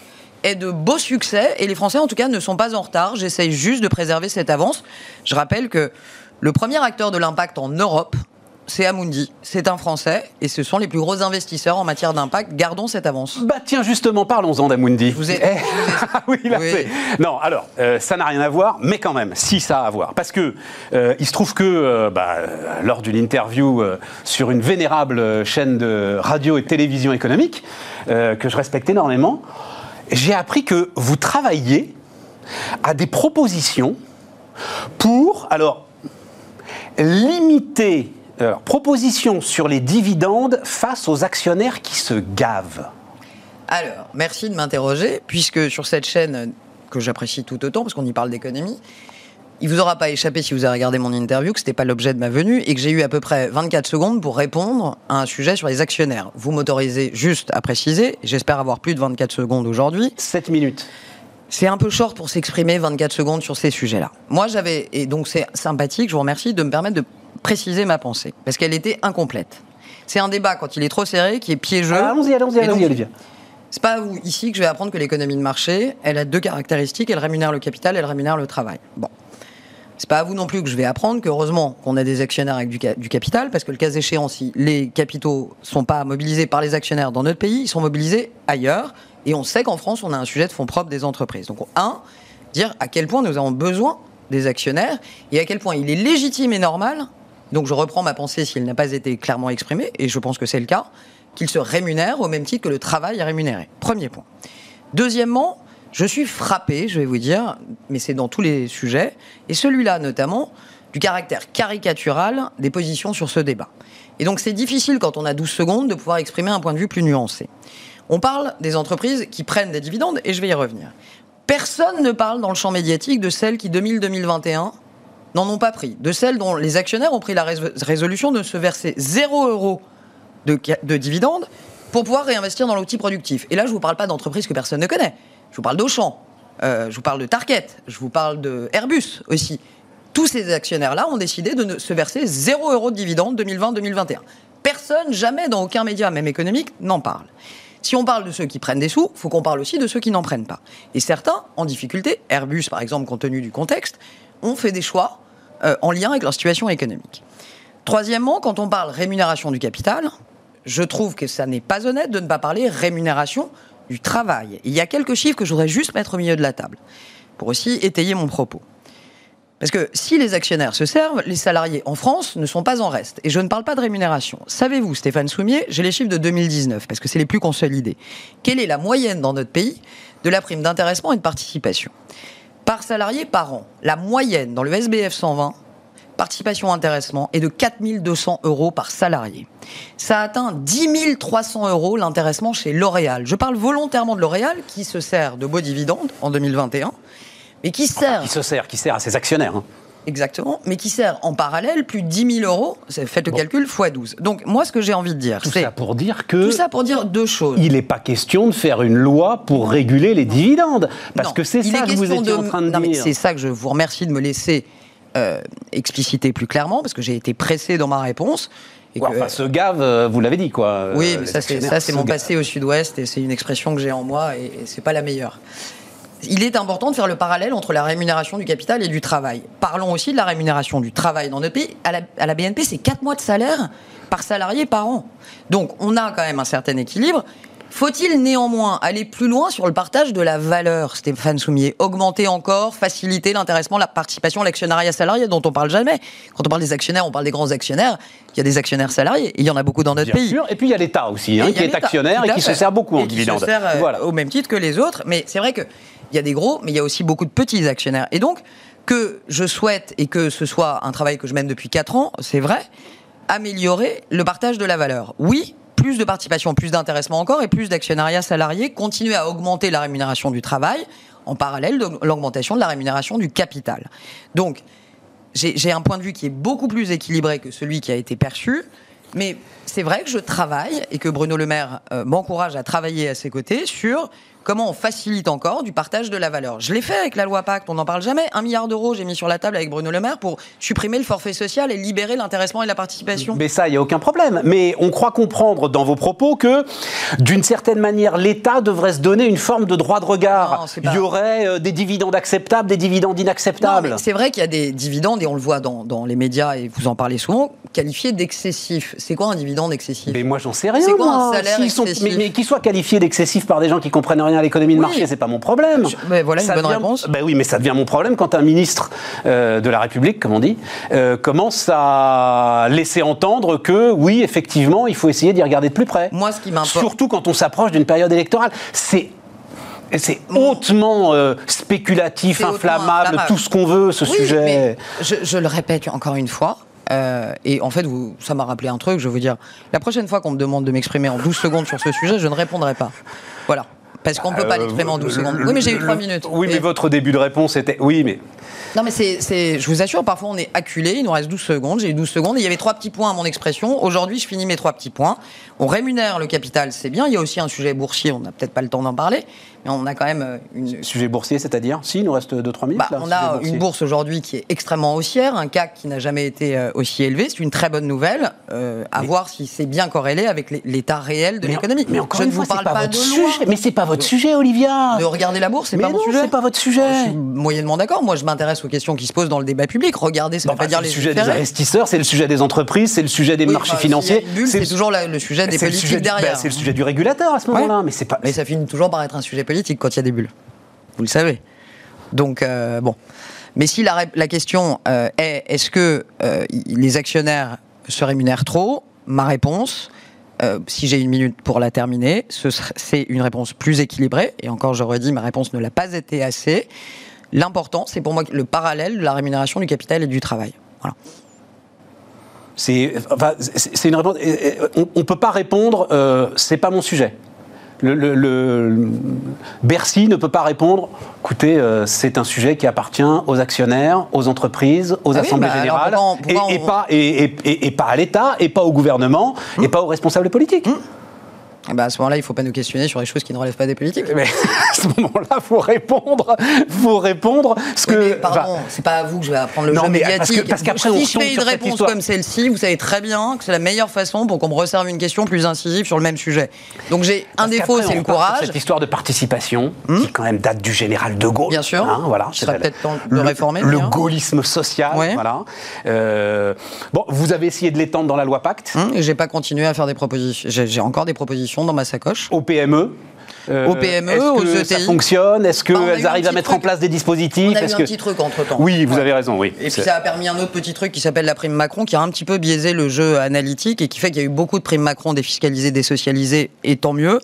aient de beaux succès, et les Français en tout cas ne sont pas en retard. J'essaye juste de préserver cette avance. Je rappelle que le premier acteur de l'impact en Europe, c'est Amundi, c'est un Français, et ce sont les plus gros investisseurs en matière d'impact. Gardons cette avance. Bah tiens, justement, parlons-en d'Amundi. Vous êtes. Eh, oui, là, Non, alors, euh, ça n'a rien à voir, mais quand même, si ça a à voir. Parce que euh, il se trouve que, euh, bah, lors d'une interview sur une vénérable chaîne de radio et télévision économique, que je respecte énormément, j'ai appris que vous travailliez à des propositions pour, alors, limiter alors, proposition sur les dividendes face aux actionnaires qui se gavent. Alors, merci de m'interroger, puisque sur cette chaîne que j'apprécie tout autant, parce qu'on y parle d'économie, il vous aura pas échappé si vous avez regardé mon interview que ce n'était pas l'objet de ma venue et que j'ai eu à peu près 24 secondes pour répondre à un sujet sur les actionnaires. Vous m'autorisez juste à préciser, j'espère avoir plus de 24 secondes aujourd'hui. 7 minutes. C'est un peu short pour s'exprimer 24 secondes sur ces sujets-là. Moi, j'avais, et donc c'est sympathique, je vous remercie de me permettre de préciser ma pensée, parce qu'elle était incomplète. C'est un débat, quand il est trop serré, qui est piégeux. Ah, allons-y, allons-y, allons-y. C'est pas vous, ici que je vais apprendre que l'économie de marché, elle a deux caractéristiques, elle rémunère le capital, elle rémunère le travail. Bon. C'est pas à vous non plus que je vais apprendre qu'heureusement qu'on a des actionnaires avec du, du, capital, parce que le cas échéant, si les capitaux sont pas mobilisés par les actionnaires dans notre pays, ils sont mobilisés ailleurs. Et on sait qu'en France, on a un sujet de fonds propres des entreprises. Donc, un, dire à quel point nous avons besoin des actionnaires et à quel point il est légitime et normal donc je reprends ma pensée s'il n'a pas été clairement exprimé, et je pense que c'est le cas, qu'il se rémunère au même titre que le travail est rémunéré. Premier point. Deuxièmement, je suis frappé, je vais vous dire, mais c'est dans tous les sujets, et celui-là notamment, du caractère caricatural des positions sur ce débat. Et donc c'est difficile quand on a 12 secondes de pouvoir exprimer un point de vue plus nuancé. On parle des entreprises qui prennent des dividendes, et je vais y revenir. Personne ne parle dans le champ médiatique de celles qui, 2000-2021, n'en ont pas pris. De celles dont les actionnaires ont pris la résolution de se verser 0 euros de, dividendes pour pouvoir réinvestir dans l'outil productif. Et là, je ne vous parle pas d'entreprises que personne ne connaît. Je vous parle d'Auchan, euh, je vous parle de Target, je vous parle de Airbus aussi. Tous ces actionnaires-là ont décidé de se verser 0 euros de dividendes 2020-2021. Personne, jamais dans aucun média, même économique, n'en parle. Si on parle de ceux qui prennent des sous, faut qu'on parle aussi de ceux qui n'en prennent pas. Et certains, en difficulté, Airbus par exemple, compte tenu du contexte, ont fait des choix euh, en lien avec leur situation économique. Troisièmement, quand on parle rémunération du capital, je trouve que ça n'est pas honnête de ne pas parler rémunération du travail. Il y a quelques chiffres que je voudrais juste mettre au milieu de la table pour aussi étayer mon propos. Parce que si les actionnaires se servent, les salariés en France ne sont pas en reste. Et je ne parle pas de rémunération. Savez-vous, Stéphane Soumier, j'ai les chiffres de 2019, parce que c'est les plus consolidés. Quelle est la moyenne dans notre pays de la prime d'intéressement et de participation? Par salarié par an. La moyenne dans le SBF 120, participation intéressement est de 4200 euros par salarié. Ça atteint 10 300 euros l'intéressement chez L'Oréal. Je parle volontairement de L'Oréal qui se sert de beaux dividendes en 2021, mais qui sert... Qui se sert, qui sert à ses actionnaires. Hein. Exactement, mais qui sert en parallèle plus de 10 000 euros, faites le calcul, x 12. Donc moi, ce que j'ai envie de dire, c'est... Tout ça pour dire que... Tout ça pour dire deux choses. Il n'est pas question de faire une loi pour réguler les dividendes, parce que c'est ça que vous étiez en train de non, dire. C'est ça que je vous remercie de me laisser euh, expliciter plus clairement, parce que j'ai été pressé dans ma réponse. Et que, enfin, ce gave, euh, vous l'avez dit, quoi. Oui, mais ça, c'est mon passé au sud-ouest, et c'est une expression que j'ai en moi, et, et c'est pas la meilleure il est important de faire le parallèle entre la rémunération du capital et du travail. Parlons aussi de la rémunération du travail dans notre pays. À la, BNP, c'est 4 mois de salaire par salarié par an. Donc on a quand même un certain équilibre. Faut-il néanmoins aller plus loin sur le partage de la valeur, Stéphane Soumier? Augmenter encore, faciliter l'intéressement, la participation, l'actionnariat salarié dont on parle jamais? Quand on parle des actionnaires, on parle des grands actionnaires. Il y a des actionnaires salariés. Et il y en a beaucoup dans notre pays. Sûr. Et puis il y a l'État aussi, hein, qui est actionnaire et qui se sert beaucoup en dividendes. Euh, voilà. Au même titre que les autres. Mais c'est vrai que il y a des gros, mais il y a aussi beaucoup de petits actionnaires. Et donc, que je souhaite, et que ce soit un travail que je mène depuis 4 ans, c'est vrai, améliorer le partage de la valeur. Oui, plus de participation, plus d'intéressement encore, et plus d'actionnariat salarié, continuer à augmenter la rémunération du travail, en parallèle de l'augmentation de la rémunération du capital. Donc, j'ai un point de vue qui est beaucoup plus équilibré que celui qui a été perçu. Mais c'est vrai que je travaille et que Bruno Le Maire euh, m'encourage à travailler à ses côtés sur comment on facilite encore du partage de la valeur. Je l'ai fait avec la loi Pacte, on n'en parle jamais. Un milliard d'euros, j'ai mis sur la table avec Bruno Le Maire pour supprimer le forfait social et libérer l'intéressement et la participation. Mais ça, il n'y a aucun problème. Mais on croit comprendre dans vos propos que, d'une certaine manière, l'État devrait se donner une forme de droit de regard. Il y aurait euh, des dividendes acceptables, des dividendes inacceptables. C'est vrai qu'il y a des dividendes, et on le voit dans, dans, les médias, et vous en parlez souvent, qualifiés d'excessifs. C'est quoi un dividende excessif? Mais moi, j'en sais rien. C'est quoi un salaire excessif? Mais, mais qu'ils soient qualifiés d'excessifs par des gens qui comprennent rien à l'économie de marché, c'est pas mon problème. voilà une bonne réponse. Ben oui, mais ça devient mon problème quand un ministre euh, de la République, comme on dit, euh, commence à laisser entendre que oui, effectivement, il faut essayer d'y regarder de plus près. Moi, ce qui m'importe. Surtout quand on s'approche d'une période électorale. C'est c'est hautement euh, spéculatif, inflammable, tout ce qu'on veut, ce sujet. Mais je, je, le répète encore une fois. et en fait, vous, ça m'a rappelé un truc. Je veux dire, la prochaine fois qu'on me demande de m'exprimer en 12 secondes sur ce sujet, je ne répondrai pas. Voilà. Parce qu'on ne peut pas euh, l'exprimer en 12 secondes. Oui, mais j'ai eu 3 minutes. Oui, mais votre début de réponse était. Oui, mais. Non, mais c'est, je vous assure, parfois on est acculé, il nous reste 12 secondes, j'ai eu 12 secondes, et il y avait trois petits points à mon expression. Aujourd'hui, je finis mes trois petits points. On rémunère le capital, c'est bien. Il y a aussi un sujet boursier, on n'a peut-être pas le temps d'en parler, on a quand même euh, une. Sujet boursier, c'est-à-dire Si, il nous reste 2-3 minutes. Bah, on a une bourse aujourd'hui qui est extrêmement haussière, un CAC qui n'a jamais été euh, aussi élevé. C'est une très bonne nouvelle. Euh, à voir si c'est bien corrélé avec l'état réel de l'économie. Mais encore je ne vous parle pas, de sujet. Mais c'est pas votre sujet, Olivia. De regarder la bourse, c'est pas mon sujet. C'est pas votre sujet. Je suis moyennement d'accord. Moi, je m'intéresse aux questions qui se posent dans le débat public. Regardez, ça ne veut pas dire les. C'est le sujet des investisseurs, c'est le sujet des entreprises, c'est le sujet des marchés financiers. C'est toujours le sujet des politiques derrière. Bah, c'est le sujet du régulateur à ce moment-là, mais c'est pas. Mais ça finit toujours par être un sujet politique quand il y a des bulles. Vous le savez. Donc euh, bon. Mais si la, la question euh, est est-ce que euh, les actionnaires se rémunèrent trop? Ma réponse, si j'ai une minute pour la terminer, c'est une réponse plus équilibrée. Et encore, je redis, ma réponse ne l'a pas été assez. L'important, c'est pour moi le parallèle de la rémunération du capital et du travail. Voilà. C'est enfin, une réponse. On ne peut pas répondre. Euh, c'est pas mon sujet. Le, Bercy ne peut pas répondre. Écoutez, euh, c'est un sujet qui appartient aux actionnaires, aux entreprises, aux ah assemblées bah générales, et, pas, et, pas à l'État, et pas au gouvernement, et pas aux responsables politiques. Hum. Ben, à ce moment-là, il ne faut pas nous questionner sur les choses qui ne relèvent pas des politiques. Mais à ce moment-là, il faut répondre. faut répondre. Ce que, pardon, c'est pas à vous que je vais apprendre le non, jeu mais médiatique. Parce, qu'après, si je fais une réponse comme celle-ci, vous savez très bien que c'est la meilleure façon pour qu'on me reserve une question plus incisive sur le même sujet. Donc j'ai un défaut, c'est le courage. Cette histoire de participation, hmm qui quand même date du général de Gaulle. Bien sûr. Hein, voilà. Ce serait peut-être temps de le réformer. Le gaullisme social. Voilà. Euh, bon, vous avez essayé de l'étendre dans la loi Pacte? Hum, et j'ai pas continué à faire des propositions. J'ai encore des propositions dans ma sacoche aux PME euh, aux PME, aux ETI. Ça fonctionne Est-ce bah, qu'elles arrivent à mettre en place des dispositifs On a eu un petit truc entre temps. Oui, vous avez raison. Oui. Et puis ça a permis un autre petit truc qui s'appelle la prime Macron, qui a un petit peu biaisé le jeu analytique et qui fait qu'il y a eu beaucoup de primes Macron défiscalisées, désocialisées, et tant mieux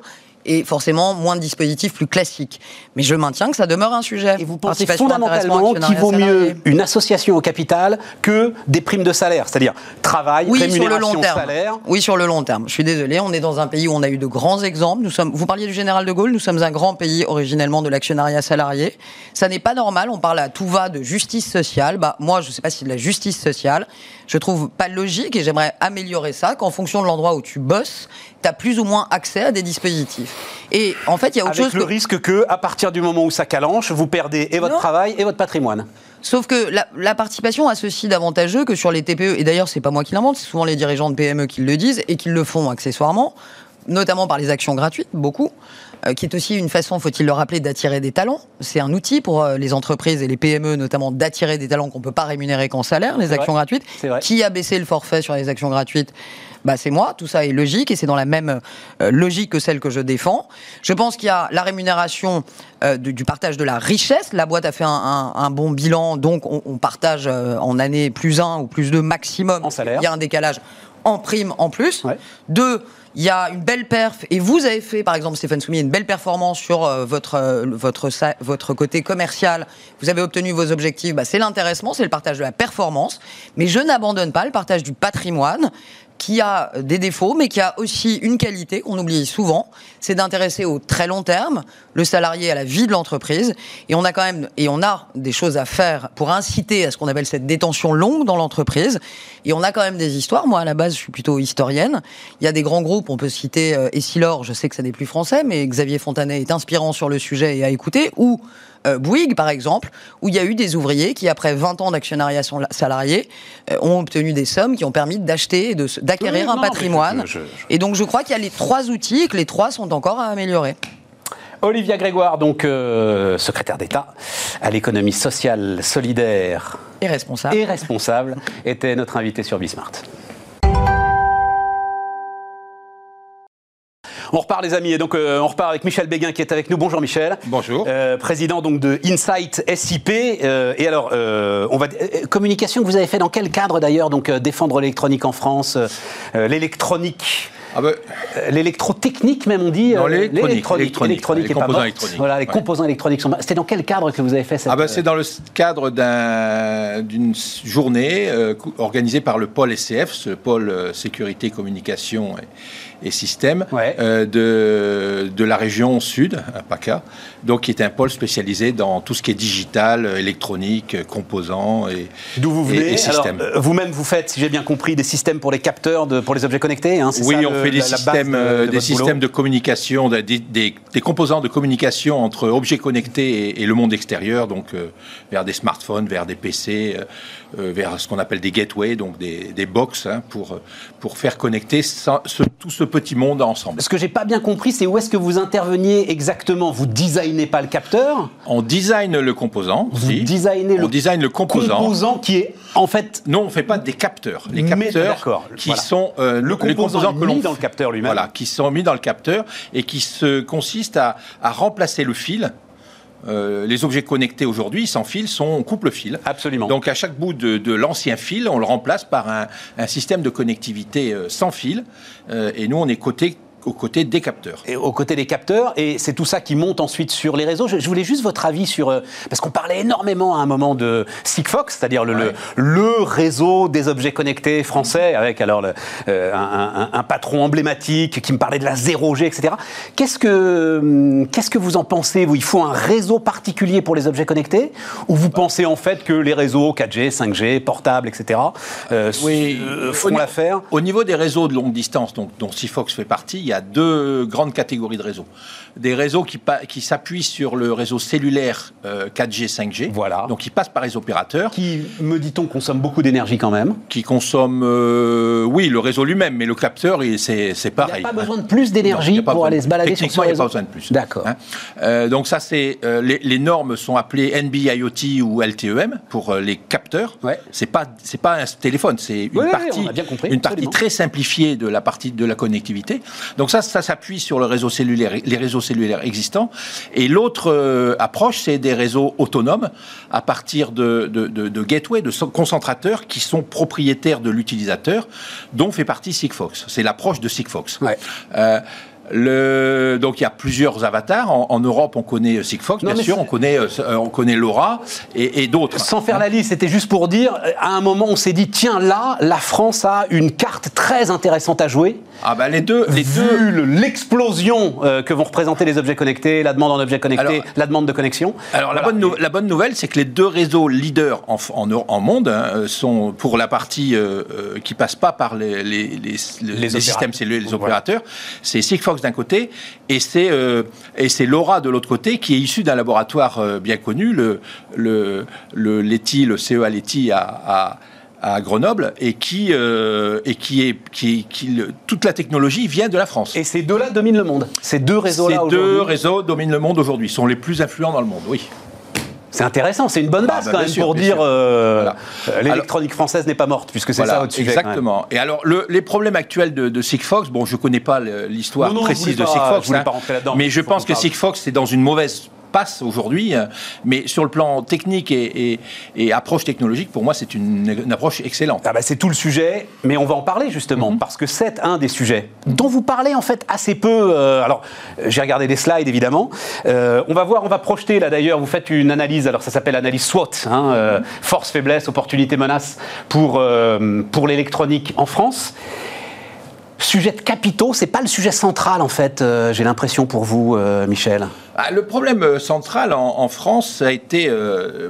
et forcément moins de dispositifs plus classiques. Mais je maintiens que ça demeure un sujet. Et vous pensez fondamentalement qu'il vaut mieux une association au capital que des primes de salaire, c'est-à-dire travail, oui, rémunération, sur le long terme. salaire Oui, sur le long terme. Je suis désolé, on est dans un pays où on a eu de grands exemples. Nous sommes, vous parliez du général de Gaulle, nous sommes un grand pays originellement de l'actionnariat salarié. Ça n'est pas normal, on parle à tout va de justice sociale. Bah, moi, je ne sais pas si de la justice sociale. Je trouve pas logique et j'aimerais améliorer ça qu'en fonction de l'endroit où tu bosses, tu as plus ou moins accès à des dispositifs. Et en fait, il y a autre Avec chose. le que- risque que, à partir du moment où ça calanche, vous perdez et votre Non. travail et votre patrimoine. Sauf que la, la participation a ceci d'avantageux que sur les TPE, et d'ailleurs c'est pas moi qui l'invente, c'est souvent les dirigeants de PME qui le disent et qui le font accessoirement, notamment par les actions gratuites, beaucoup, qui est aussi une façon, faut-il le rappeler, d'attirer des talents. C'est un outil pour euh, les entreprises et les PME notamment d'attirer des talents qu'on peut pas rémunérer qu'en salaire, les actions vrai. gratuites. Qui a baissé le forfait sur les actions gratuites? Bah, c'est moi, tout ça est logique et c'est dans la même euh, logique que celle que je défends. Je pense qu'il y a la rémunération euh, du, du partage de la richesse. La boîte a fait un, un- un bon bilan, donc on, on partage euh, en année plus un ou plus deux maximum. En salaire. Il y a un décalage en prime en plus. Ouais. Deux, il y a une belle perf, et vous avez fait, par exemple, Stéphane Soumier, une belle performance sur euh, votre, euh, votre, votre côté commercial. Vous avez obtenu vos objectifs. Bah, c'est l'intéressement, c'est le partage de la performance. Mais je n'abandonne pas le partage du patrimoine qui a des défauts, mais qui a aussi une qualité qu'on oublie souvent, c'est d'intéresser au très long terme le salarié à la vie de l'entreprise. Et on a quand même, et on a des choses à faire pour inciter à ce qu'on appelle cette détention longue dans l'entreprise. Et on a quand même des histoires. Moi, à la base, je suis plutôt historienne. Il y a des grands groupes, on peut citer euh, Essilor, je sais que ça n'est plus français, mais Xavier Fontanet est inspirant sur le sujet et à écouter, ou euh, Bouygues, par exemple, où il y a eu des ouvriers qui, après 20 ans d'actionnariat salarié, euh, ont obtenu des sommes qui ont permis d'acheter d'acquérir Oui, un patrimoine. je- je- je- Et donc, je crois qu'il y a les trois outils que les trois sont encore à améliorer. Olivia Grégoire, donc euh, secrétaire d'État à l'économie sociale, solidaire Et responsable. et responsable, était notre invitée sur Bismart. On repart les amis et donc euh, on repart avec Michel Béguin qui est avec nous. Bonjour Michel. Bonjour. Euh, président donc de Insight SIP. Euh, et alors, euh, on va communication que vous avez fait dans quel cadre d'ailleurs Donc euh, défendre l'électronique en France, euh, l'électronique. Ah ben, Euh, L'électrotechnique, même on dit. Non, euh, l'électronique, l'électronique, les est composants électroniques. Voilà, les Ouais. composants électroniques sont. C'était dans quel cadre que vous avez fait cette ah ben, c'est dans le cadre d'un- d'une journée euh, organisée par le pôle SCF, ce pôle sécurité, communication et, et système, Ouais. euh, de, de la région sud, à PACA, donc qui est un pôle spécialisé dans tout ce qui est digital, électronique, composants et, D'où vous venez et Vous-même, vous faites, si j'ai bien compris, des systèmes pour les capteurs, de, pour les objets connectés. hein, c'est Oui, ça, on le- fait des la- la systèmes, de- euh, de des votre systèmes boulot de communication, des, des- des composants de communication entre objets connectés et, et le monde extérieur, donc euh, vers des smartphones, vers des PC, euh, euh, vers ce qu'on appelle des gateways, donc des, des box, hein, pour, euh, pour faire connecter ça- ce- tout ce petit monde ensemble. Ce que j'ai pas bien compris, c'est où est-ce que vous interveniez exactement? Vous designez pas le capteur, On design le composant, vous si. designez on le design le composant. composant qui est en fait Non, on fait pas des capteurs. Les capteurs qui voilà. sont euh, le composant composants que l'on mis dans le capteur lui-même. Voilà, qui sont mis dans le capteur et qui se consistent à, à remplacer le fil. Euh, les objets connectés aujourd'hui, sans fil, sont on coupe le fil. Absolument. Donc à chaque bout de, de l'ancien fil, on le remplace par un, un système de connectivité euh, sans fil. Euh, et nous, on est côté, aux côtés des capteurs. et aux côtés des capteurs, et c'est tout ça qui monte ensuite sur les réseaux. Je, je voulais juste votre avis sur... euh, parce qu'on parlait énormément à un moment de Sigfox, c'est-à-dire le, Ouais. le, le réseau des objets connectés français, avec alors le- euh, un, un- un patron emblématique qui me parlait de la 0G, etc. Qu'est-ce que, hum, qu'est-ce que vous en pensez vous? Il faut un réseau particulier pour les objets connectés? Ou vous pensez en fait que les réseaux 4G, 5G, portables, etc. euh, Oui. euh, font l'affaire? Au niveau des réseaux de longue distance, donc, dont Sigfox fait partie, il y a deux grandes catégories de réseaux. Des réseaux qui, qui s'appuient sur le réseau cellulaire euh, 4G, 5G, Voilà. donc qui passent par les opérateurs, Qui, me dit-on, consomme beaucoup d'énergie quand même. qui consomment, euh, oui, le réseau lui-même, mais le capteur, c'est c'est Il pareil. n'y a pas hein. besoin de plus d'énergie pour aller se balader sur ce Techniquement, il n'y a réseau pas besoin de plus. D'accord. Hein. Euh, donc ça, c'est euh, les, les normes sont appelées NB-IoT ou LTEM pour euh, les capteurs. Ouais. C'est pas pas un téléphone, c'est une oui, partie on a bien compris, une partie très simplifiée de la partie de la connectivité. Donc ça, ça s'appuie sur le réseau cellulaire, les réseaux cellulaires existants. Et l'autre euh, approche, c'est des réseaux autonomes à partir de, de, de, de gateways, de concentrateurs qui sont propriétaires de l'utilisateur, dont fait partie Sigfox. C'est l'approche de Sigfox. Ouais. Euh, Le, donc il y a plusieurs avatars. En, Europe, on connaît Sigfox, bien sûr, on connaît, on connaît Laura et, d'autres. Sans faire la liste, c'était juste pour dire, à un moment, on s'est dit, tiens, là, la France a une carte très intéressante à jouer. Ah bah les deux, les Vu l'explosion que vont représenter les objets connectés, la demande en objets connectés, la demande de connexion. Alors la, bonne la, bonne nouvelle, c'est que les deux réseaux leaders en, en, monde hein, sont pour la partie qui passe pas par les, les, les, les systèmes cellulaires, les opérateurs, c'est Sigfox d'un côté et c'est euh, et c'est Laura de l'autre côté qui est issu d'un laboratoire euh, bien connu, le le le Leti, le CEA Leti à, à Grenoble et qui euh, et qui est qui, qui toute la technologie vient de la France. Et ces deux-là dominent le monde. Ces deux réseaux-là Ces deux réseaux dominent le monde aujourd'hui. Sont les plus influents dans le monde. Oui. C'est intéressant, c'est une bonne base ah, bah, quand même pour dire euh, euh, l'électronique française n'est pas morte, puisque c'est ça votre sujet. Exactement. Et alors, le, les problèmes actuels de, de Sigfox, bon, je ne connais pas l'histoire précise de Sigfox, hein, mais je pense que Sigfox est dans une mauvaise passe aujourd'hui. Mais sur le plan technique et, approche technologique, pour moi, c'est une, approche excellente. Ah bah c'est tout le sujet, mais on va en parler justement, mhm. parce que c'est un des sujets dont vous parlez en fait assez peu. Euh, alors, j'ai regardé des slides évidemment. Euh, on va voir, on va projeter là d'ailleurs, vous faites une analyse, alors ça s'appelle analyse SWOT, hein, euh, force, faiblesse, opportunité, menace, pour, pour l'électronique en France sujet de capitaux, c'est pas le sujet central en fait, euh, j'ai l'impression pour vous, euh, Michel. Ah, le problème euh, central en, France, ça a été,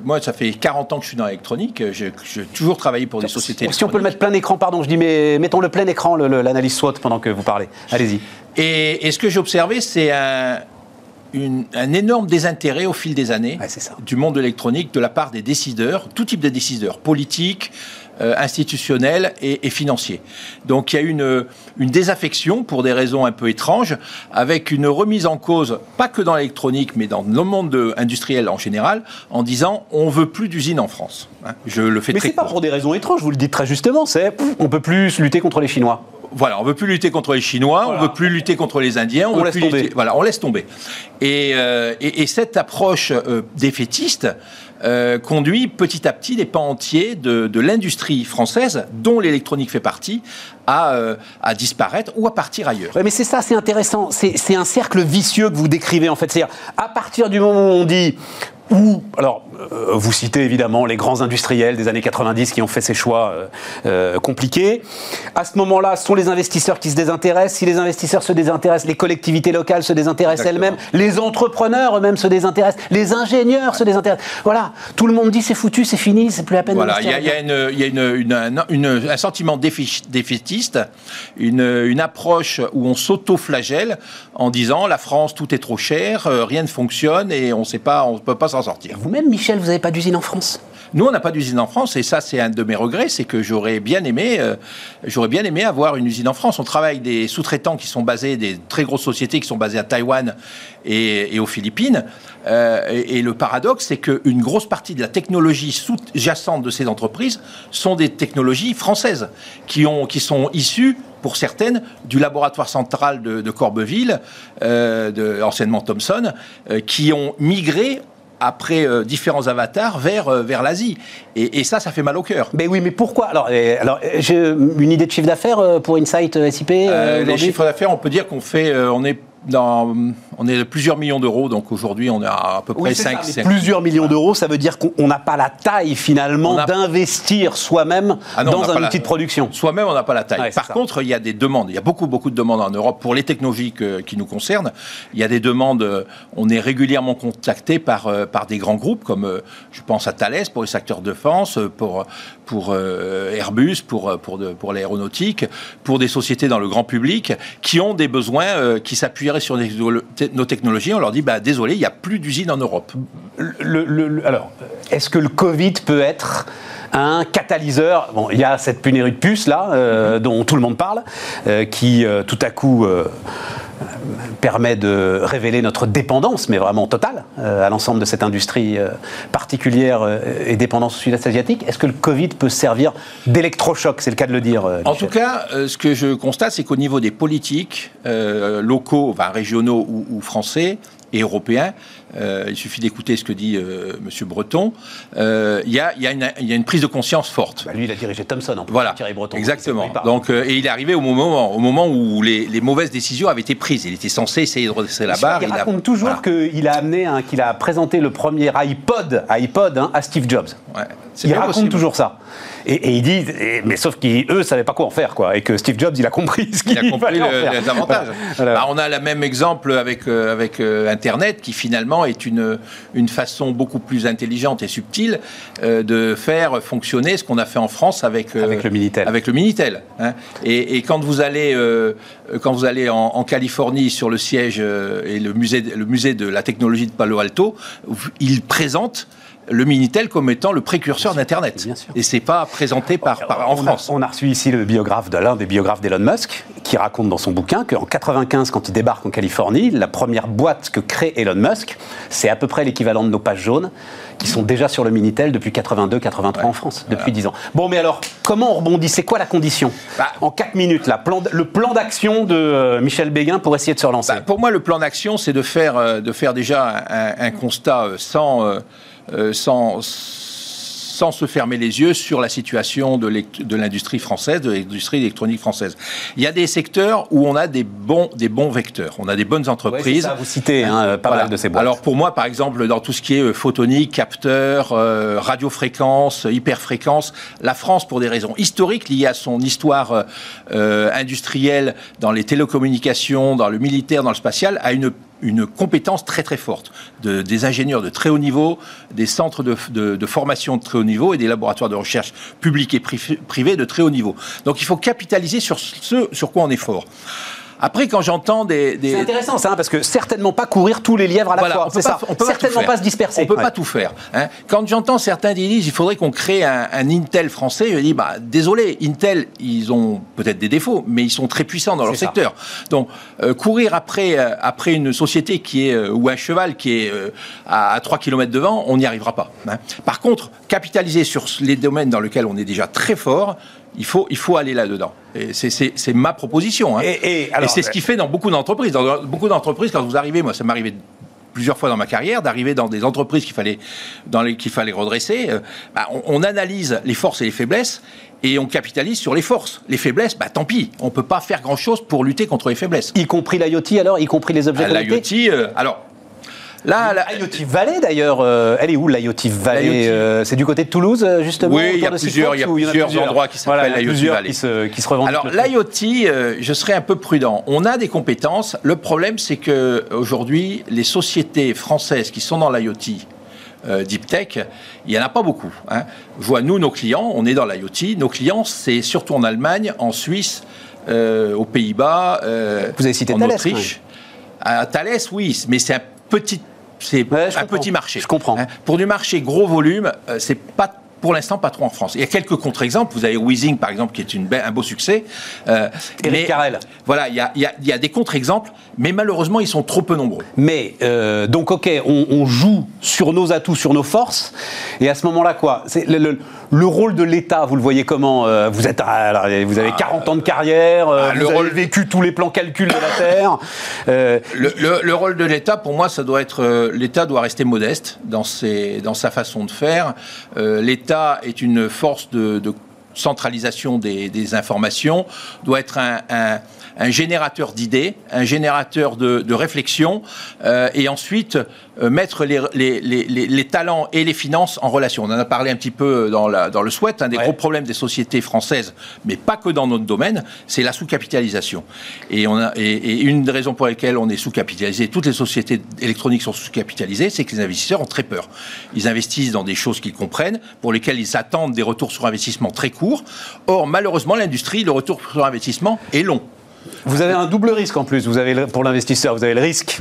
moi ça fait 40 ans que je suis dans l'électronique, j'ai toujours travaillé pour des sociétés Si on peut le mettre plein écran, pardon, je dis, mais mettons le plein écran, l'analyse SWOT pendant que vous parlez. Allez-y. Et, ce que j'ai observé, c'est un, un énorme désintérêt au fil des années du monde de l'électronique de la part des décideurs, tout type de décideurs, politiques, euh, institutionnels et, financiers. Donc il y a une, une désaffection pour des raisons un peu étranges, avec une remise en cause, pas que dans l'électronique, mais dans le monde industriel en général, en disant on veut plus d'usines en France. Hein, je le fais mais c'est pas pour des raisons étranges, vous le dites très justement, c'est on peut plus lutter contre les Chinois voilà, on veut plus lutter contre les Chinois, on on veut plus lutter contre les Indiens, on, laisse tomber. voilà, on laisse tomber. Et, euh, et, cette approche euh, défaitiste euh, conduit petit à petit les pans entiers de, l'industrie française, dont l'électronique fait partie, à, euh, à, disparaître ou à partir ailleurs. mais c'est ça, c'est intéressant. C'est un cercle vicieux que vous décrivez en fait. C'est-à-dire, à partir du moment où on dit ou, alors, euh, vous citez évidemment les grands industriels des années 90 qui ont fait ces choix euh, euh, compliqués. À ce moment-là, ce sont les investisseurs qui se désintéressent. Si les investisseurs se désintéressent, les collectivités locales se désintéressent elles-mêmes, les entrepreneurs eux-mêmes se désintéressent, les ingénieurs se désintéressent. Voilà, tout le monde dit c'est foutu, c'est fini, c'est plus la peine voilà, il y a, y a, une, y a une, une, un sentiment défaitiste, une, approche où on s'auto-flagelle en disant la France, tout est trop cher, rien ne fonctionne et on ne sait pas, on ne peut pas s'en sortir. Vous-même, Michel, vous n'avez pas d'usine en France? Nous, on n'a pas d'usine en France, et ça, c'est un de mes regrets, c'est que j'aurais bien aimé, euh, j'aurais bien aimé avoir une usine en France. On travaille avec des sous-traitants qui sont basés, des très grosses sociétés qui sont basées à Taïwan et, aux Philippines. Euh, et, le paradoxe, c'est qu'une grosse partie de la technologie sous-jacente de ces entreprises sont des technologies françaises qui, ont, qui sont issues pour certaines, du laboratoire central de, de Corbeville, euh, de, anciennement Thomson, qui ont migré après euh, différents avatars vers, euh, vers l'Asie. Et, ça, ça fait mal au cœur. Mais oui, mais pourquoi? Alors, alors j'ai une idée de chiffre d'affaires pour Insight SIP Les chiffres d'affaires, on peut dire qu'on fait, on est on est plusieurs millions d'euros, donc aujourd'hui on est à, peu près 5, Plusieurs millions d'euros, ça veut dire qu'on n'a pas la taille finalement d'investir soi-même ah dans un outil de production. Soi-même, on n'a pas la taille. Par contre, il y a des demandes. Il y a beaucoup, beaucoup de demandes en Europe pour les technologies qui nous concernent. Il y a des demandes. On est régulièrement contacté par, euh, par des grands groupes comme, euh, je pense à Thales pour les secteurs de défense, pour, pour euh, Airbus, pour, pour, pour l'aéronautique, pour des sociétés dans le grand public qui ont des besoins qui s'appuient sur nos technologies, on leur dit bah, désolé, il n'y a plus d'usines en Europe. alors, est-ce que le Covid peut être un catalyseur? Il y a cette pénurie de puces là, euh, dont tout le monde parle, euh, qui euh, tout à coup permet de révéler notre dépendance, mais vraiment totale, à l'ensemble de cette industrie particulière et dépendance au sud-est asiatique. Est-ce que le Covid peut servir d'électrochoc? C'est le cas de le dire. en tout cas, ce que je constate, c'est qu'au niveau des politiques locaux, enfin, régionaux ou, ou français, et européen. Euh, il suffit d'écouter ce que dit euh, Monsieur Breton. Euh, Il y, a, il y a une- il y a une prise de conscience forte. Bah, lui, il a dirigé Thomson en plus, Voilà, Thierry Breton. exactement. Donc, et il est arrivé au moment, au moment où les, les mauvaises décisions avaient été prises. Il était censé essayer de redresser la barre. il raconte toujours voilà. qu'il a amené, qu'il a présenté le premier iPod, iPod hein, à Steve Jobs. Ouais, Il raconte possible. toujours ça. Et, et il dit, et- mais sauf qu'eux ne savaient pas quoi en faire, quoi. Et que Steve Jobs, il a compris ce qu'il Il a compris en faire. les avantages. Voilà. Bah, on a le même exemple avec, euh, avec euh, Internet, qui finalement est une, une façon beaucoup plus intelligente et subtile euh, de faire fonctionner ce qu'on a fait en France avec, euh, Avec le Minitel. Avec le Minitel. hein. Et, et quand vous allez, euh, quand vous allez en, en Californie sur le siège euh, et le musée, le musée de la technologie de Palo Alto, ils présentent le Minitel comme étant le précurseur d'Internet. Et c'est pas présenté par, par- en on France. A, on a reçu ici le biographe de l'un des biographes d'Elon Musk, qui raconte dans son bouquin qu'en 95, quand il débarque en Californie, la première boîte que crée Elon Musk, c'est à peu près l'équivalent de nos pages jaunes, qui sont déjà sur le Minitel depuis 82-83 en France, depuis 10 ans. Bon, mais alors, comment on rebondit? C'est quoi la condition? Bah- En 4 minutes, là, plan- le plan d'action de euh, Michel Béguin pour essayer de se relancer. Bah, pour moi, le plan d'action, c'est de faire, euh, de faire déjà un, un constat euh, sans, sans, sans se fermer les yeux sur la situation de l'industrie française, de l'industrie électronique française. Il y a des secteurs où on a des bons, des bons vecteurs, on a des bonnes Ouais, entreprises. ça, vous citez hein, pas Voilà. mal de ces boîtes. Alors pour moi, par exemple, dans tout ce qui est euh, photonique, capteur, euh, radiofréquence, euh, hyperfréquence, la France, pour des raisons historiques liées à son histoire euh, euh, industrielle dans les télécommunications, dans le militaire, dans le spatial, a une une compétence très très forte de, des ingénieurs de très haut niveau, des centres de, de- de formation de très haut niveau et des laboratoires de recherche publics et pri- privés de très haut niveau. Donc il faut capitaliser sur ce sur quoi on est fort. Après, quand j'entends des, des- c'est intéressant ça, hein, parce que certainement pas courir tous les lièvres à la voilà, fois. on peut C'est pas, ça. on peut certainement pas se disperser. On peut Ouais. pas tout faire. hein. Quand j'entends certains disent il faudrait qu'on crée un, un Intel français, je dis bah désolé, Intel ils ont peut-être des défauts, mais ils sont très puissants dans leur ça. secteur. Donc euh, courir après euh, après une société qui est euh, ou un cheval qui est à, à 3 km devant, on n'y arrivera pas. hein. Par contre, capitaliser sur les domaines dans lesquels on est déjà très fort. Il faut, il faut aller là-dedans. Et c'est- c'est c'est ma proposition. hein. Et- et alors, c'est ce qui fait dans beaucoup d'entreprises. Dans beaucoup d'entreprises, quand vous arrivez, moi, ça m'est arrivé plusieurs fois dans ma carrière d'arriver dans des entreprises qu'il fallait dans les qu'il fallait redresser. euh, bah, on, on analyse les forces et les faiblesses et on capitalise sur les forces. Les faiblesses, bah tant pis, on peut pas faire grand chose pour lutter contre les faiblesses. Y compris l'IoT alors, y compris les objets À connectés? l'IoT, euh, alors là, là- IoT Valley d'ailleurs, euh, elle est où l'IoT Valley euh, C'est du côté de Toulouse euh, justement Oui, il y a plusieurs- Sigfox, il y a ou en plusieurs endroits qui s'appellent l'IoT Valley. qui se, qui se revendiquent. Alors l'IoT, euh, je serais un peu prudent. On a des compétences. Le problème, c'est que aujourd'hui, les sociétés françaises qui sont dans l'IoT, deep tech, il y en a pas beaucoup. Hein. Je vois nous, nos clients, on est dans l'IoT. Nos clients, c'est surtout en Allemagne, en Suisse, aux Pays-Bas, euh, Vous avez cité en Thales, Autriche. À Thales, oui, mais c'est un petit, c'est Ouais, un comprends. petit marché. Je comprends. Hein. Pour du marché gros volume, euh, c'est pas pour l'instant pas trop en France. Il y a quelques contre-exemples. Vous avez Weezing, par exemple, qui est une, un beau succès. Euh, Eric Carrel. Voilà, il y a, il y a- il y a des contre-exemples, mais malheureusement, ils sont trop peu nombreux. Mais euh, donc ok, on, on joue sur nos atouts, sur nos forces, et à ce moment-là quoi? Le- le rôle de l'État, vous le voyez comment Euh, Vous êtes, alors, vous avez 40 ans de carrière, euh, ah, vous le avez rôle- vécu tous les plans calcul de la terre. Euh, Le, le- le rôle de l'État, pour moi, ça doit être l'État doit rester modeste dans ses, dans sa façon de faire. Euh, L'État est une force de, de centralisation des, des informations, doit être un, un- un générateur d'idées, un générateur de, de réflexion, euh, et ensuite euh, mettre les, les- les- les- les talents et les finances en relation. On en a parlé un petit peu dans, la, dans le SWET. Un des Ouais. gros problèmes des sociétés françaises, mais pas que dans notre domaine, c'est la sous-capitalisation. Et, on a, et, et une des raisons pour lesquelles on est sous-capitalisé, toutes les sociétés électroniques sont sous-capitalisées, c'est que les investisseurs ont très peur. Ils investissent dans des choses qu'ils comprennent, pour lesquelles ils attendent des retours sur investissement très courts. Or, malheureusement, l'industrie, le retour sur investissement est long. Vous avez un double risque en plus. Vous avez le- pour l'investisseur, vous avez le risque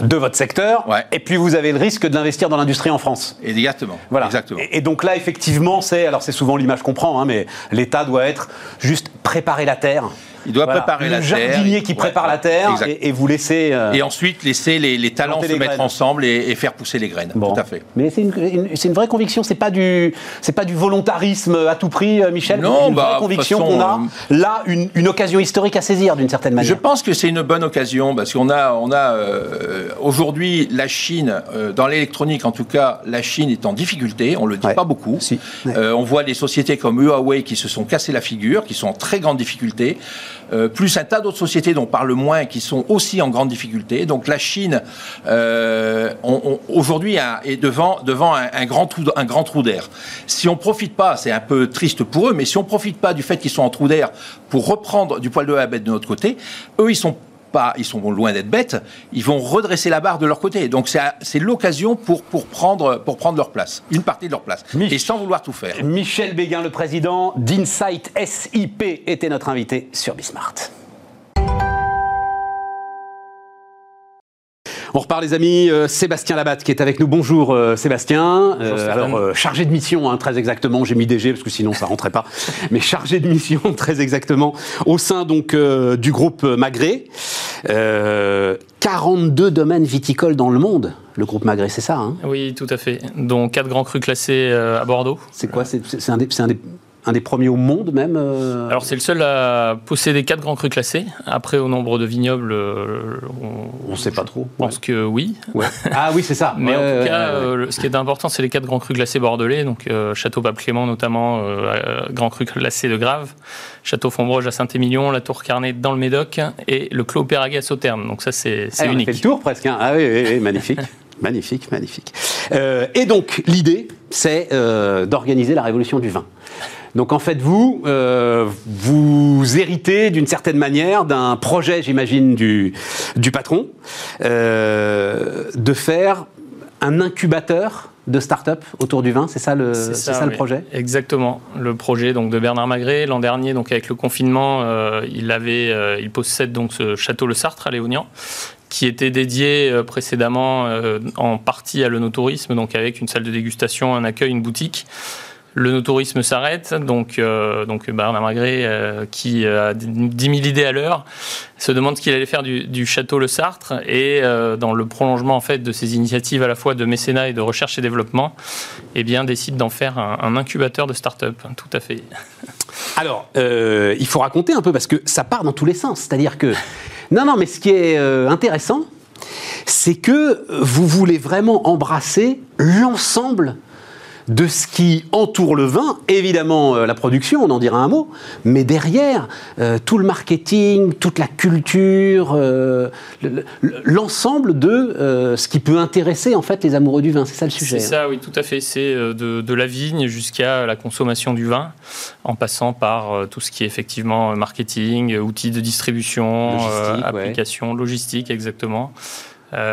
de votre secteur, Ouais. et puis vous avez le risque d'investir dans l'industrie en France. Exactement. Voilà. Exactement. Et, et donc là, effectivement, c'est, alors c'est souvent l'image qu'on prend, hein, mais l'État doit être juste préparer la terre Il doit préparer la terre. Le jardinier qui prépare la terre et, vous laissez. et ensuite laisser les, talents se mettre ensemble et, faire pousser les graines. Tout à fait. Mais c'est une, vraie conviction. C'est pas du, c'est pas du volontarisme à tout prix, Michel. Non, c'est une bah, vraie conviction qu'on a là une, occasion historique à saisir d'une certaine manière. Je pense que c'est une bonne occasion parce qu'on a, on a aujourd'hui la Chine dans l'électronique en tout cas, la Chine est en difficulté. On le dit pas beaucoup. on voit des sociétés comme Huawei qui se sont cassées la figure, qui sont en très grande difficulté, euh, plus un tas d'autres sociétés dont on parle moins qui sont aussi en grande difficulté. Donc la Chine, euh, aujourd'hui, est devant, devant un, grand trou, un grand trou d'air. Si on profite pas, c'est un peu triste pour eux, mais si on profite pas du fait qu'ils sont en trou d'air pour reprendre du poil de la bête de notre côté, eux, ils sont pas, ils sont loin d'être bêtes, ils vont redresser la barre de leur côté. Donc c'est l'occasion pour, pour, prendre, pour prendre leur place, une partie de leur place, et sans vouloir tout faire. Michel Béguin, le président d'Insight SIP, était notre invité sur Bismart. On repart les amis, euh, Sébastien Labatte qui est avec nous. Bonjour euh, Sébastien. Euh, alors chargé de mission, hein, très exactement. J'ai mis DG parce que sinon ça rentrait pas. Mais chargé de mission, très exactement, au sein donc du groupe Magré. 42 domaines viticoles dans le monde. Le groupe Magré, c'est ça hein? Oui, tout à fait. Dont quatre grands crus classés à Bordeaux. C'est quoi? C'est un, un, des un des premiers au monde même euh Alors c'est le seul à posséder quatre grands crus classés. Après au nombre de vignobles, euh, on ne sait pas trop. Je pense que oui. Ah oui c'est ça. Mais en tout cas, euh, ce qui est important c'est les quatre grands crus classés bordelais, donc Château Pape Clément notamment, grand cru classé de Grave, Château Fombroge à Saint-Émilion, la Tour Carnet dans le Médoc et le Clos Péraguet à Sauternes. Donc ça c'est eh, unique. On fait le tour presque. Hein. Ah oui, magnifique. magnifique, magnifique. et donc l'idée c'est d'organiser la révolution du vin. Donc en fait, vous, euh, vous héritez d'une certaine manière d'un projet, j'imagine, du, du patron, euh, de faire un incubateur de start-up autour du vin, c'est ça le, c'est ça, le projet? Exactement, le projet donc de Bernard Magret. L'an dernier, donc avec le confinement, euh, il avait, il possède donc ce château Le Sartre à Léognan, qui était dédié précédemment en partie à l'onotourisme, donc avec une salle de dégustation, un accueil, une boutique. Le no-tourisme s'arrête, donc, euh, Bernard Magret, euh, qui a 10 000 idées à l'heure, se demande ce qu'il allait faire du, château Le Sartre et euh, dans le prolongement en fait de ces initiatives à la fois de mécénat et de recherche et développement, eh bien décide d'en faire un, incubateur de start-up. Tout à fait. Alors, il faut raconter un peu parce que ça part dans tous les sens. C'est-à-dire que non, non, mais ce qui est intéressant, c'est que vous voulez vraiment embrasser l'ensemble de ce qui entoure le vin, évidemment euh, la production, on en dira un mot, mais derrière, euh, tout le marketing, toute la culture, euh, l'ensemble de ce qui peut intéresser en fait les amoureux du vin, c'est ça le sujet. C'est hein. ça, oui, tout à fait. C'est de, la vigne jusqu'à la consommation du vin, en passant par tout ce qui est effectivement marketing, outils de distribution, applications, logistique, exactement.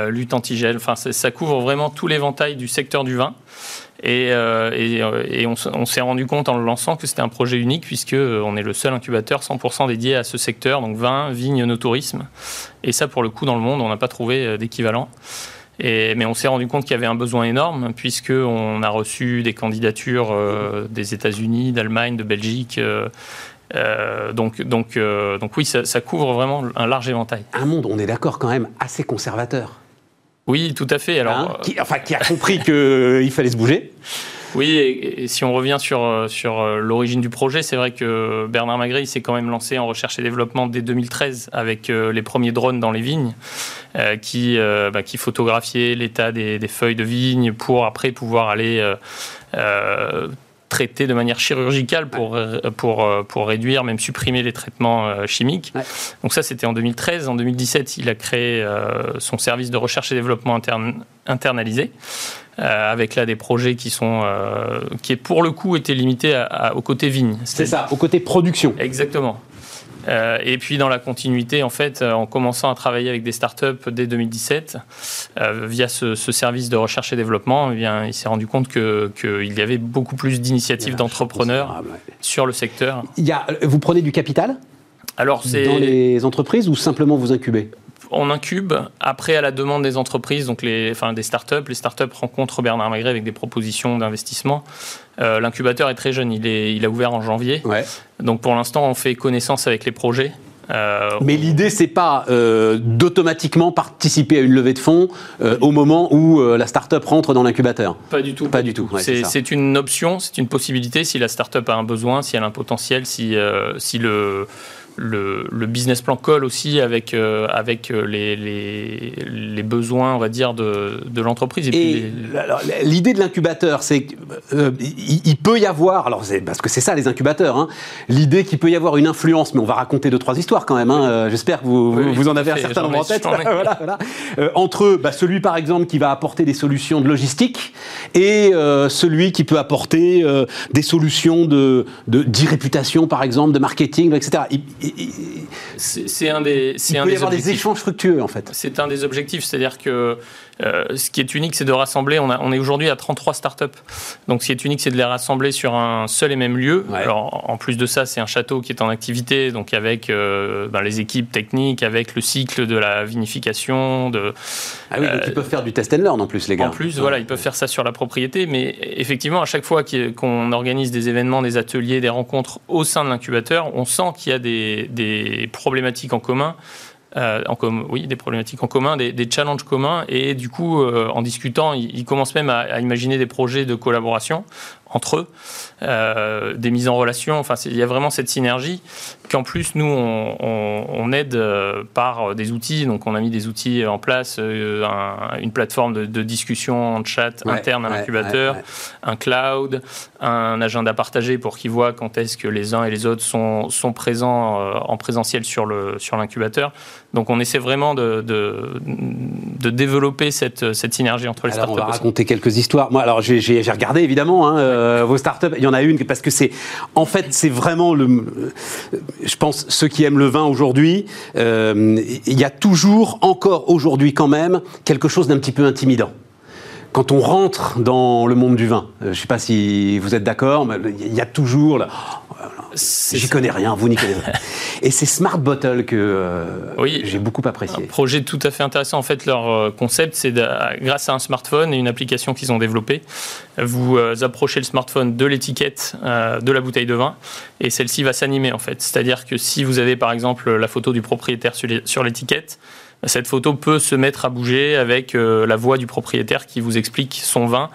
lutte antigel, enfin ça couvre vraiment tout l'éventail du secteur du vin. Et, euh, euh, on, s'est rendu compte en le lançant que c'était un projet unique puisque euh, on est le seul incubateur 100% dédié à ce secteur, donc vin, vigne, no tourisme. Et ça, pour le coup, dans le monde, on n'a pas trouvé d'équivalent. mais on s'est rendu compte qu'il y avait un besoin énorme puisqu'on a reçu des candidatures des États-Unis, d'Allemagne, de Belgique. donc, oui, ça couvre vraiment un large éventail. Un monde, on est d'accord quand même, assez conservateur. Oui, tout à fait. Alors, hein qui, enfin, qui a compris qu'il fallait se bouger. Oui, et, si on revient sur, sur euh, l'origine du projet, c'est vrai que Bernard Magret s'est quand même lancé en recherche et développement dès 2013 avec euh, les premiers drones dans les vignes euh, qui, bah, qui photographiaient l'état des, des, feuilles de vigne pour après pouvoir aller traiter de manière chirurgicale pour, euh, pour, euh, pour réduire, même supprimer les traitements euh, chimiques. Donc ça, c'était en 2013. En 2017, il a créé son service de recherche et développement interne, internalisé. avec là des projets qui sont qui pour le coup étaient limités au côté vigne. C'est ça, au côté production. Exactement. Euh, et puis dans la continuité, en fait, euh, en commençant à travailler avec des startups dès 2017, euh, via ce, service de recherche et développement, eh bien, il s'est rendu compte qu'il y avait beaucoup plus d'initiatives d'entrepreneurs sur le secteur. Il y a, vous prenez du capital alors, dans les entreprises ou simplement vous incubez? On incube. Après, à la demande des entreprises, donc les, enfin, des startups, les startups rencontrent Bernard Magret avec des propositions d'investissement. Euh, l'incubateur est très jeune, il, est, il a ouvert en janvier. Donc pour l'instant, on fait connaissance avec les projets. Mais l'idée, c'est pas d'automatiquement participer à une levée de fonds au moment où la start-up rentre dans l'incubateur. Pas du tout. Pas du tout. c'est une option, c'est une possibilité si la start-up a un besoin, si elle a un potentiel, si, si le le, business plan colle aussi avec, euh, avec euh, les, les, besoins, on va dire, de, de l'entreprise. Et, l'idée de l'incubateur, c'est qu'il euh, peut y avoir, alors parce que c'est ça les incubateurs, hein, l'idée qu'il peut y avoir une influence, mais on va raconter deux, trois histoires quand même, hein, j'espère que vous, vous en avez un certain nombre en tête, voilà, voilà. entre bah, celui par exemple qui va apporter des solutions de logistique et celui qui peut apporter des solutions de, d'e-réputation par exemple, de marketing, etc c'est un des. Il peut y avoir des échanges fructueux en fait. C'est un des objectifs, c'est-à-dire que ce qui est unique, c'est de rassembler. On, on est aujourd'hui à 33 startups. Donc, ce qui est unique, c'est de les rassembler sur un seul et même lieu. Alors, en plus de ça, c'est un château qui est en activité, donc avec euh, ben, les équipes techniques, avec le cycle de la vinification. De, ah oui, donc ils peuvent faire du test and learn en plus, les gars. En plus, voilà, ils peuvent faire ça sur la propriété. Mais effectivement, à chaque fois qu'on organise des événements, des ateliers, des rencontres au sein de l'incubateur, on sent qu'il y a des, des problématiques en commun. Euh, en oui, des problématiques en commun, des, challenges communs, et du coup, euh, en discutant, ils, commencent même à, à, imaginer des projets de collaboration entre eux, euh, des mises en relation. Enfin, il y a vraiment cette synergie qu'en plus nous on, aide euh, par des outils. Donc, on a mis des outils en place, une plateforme de, discussion en chat interne à l'incubateur, un cloud, un agenda partagé pour qu'ils voient quand est-ce que les uns et les autres sont, sont présents en présentiel sur le sur l'incubateur. Donc, on essaie vraiment de, de, développer cette, cette synergie entre les startups. On va raconter quelques histoires. Moi, alors j'ai regardé évidemment. Hein, euh, vos startups. Il y en a une parce que c'est, en fait, c'est vraiment le, je pense, ceux qui aiment le vin aujourd'hui, euh, il y a toujours, encore aujourd'hui quand même, quelque chose d'un petit peu intimidant quand on rentre dans le monde du vin, euh, je ne sais pas si vous êtes d'accord, mais il y a toujours J'y connais rien, vous n'y connaissez rien. Et c'est Smart Bottle que euh, oui, j'ai beaucoup apprécié. Un projet tout à fait intéressant. En fait, leur euh, concept, c'est grâce à un smartphone et une application qu'ils ont développée, vous euh, approchez le smartphone de l'étiquette de la bouteille de vin et celle-ci va s'animer en fait. C'est-à-dire que si vous avez par exemple la photo du propriétaire sur l'étiquette, cette photo peut se mettre à bouger avec euh, la voix du propriétaire qui vous explique son vin,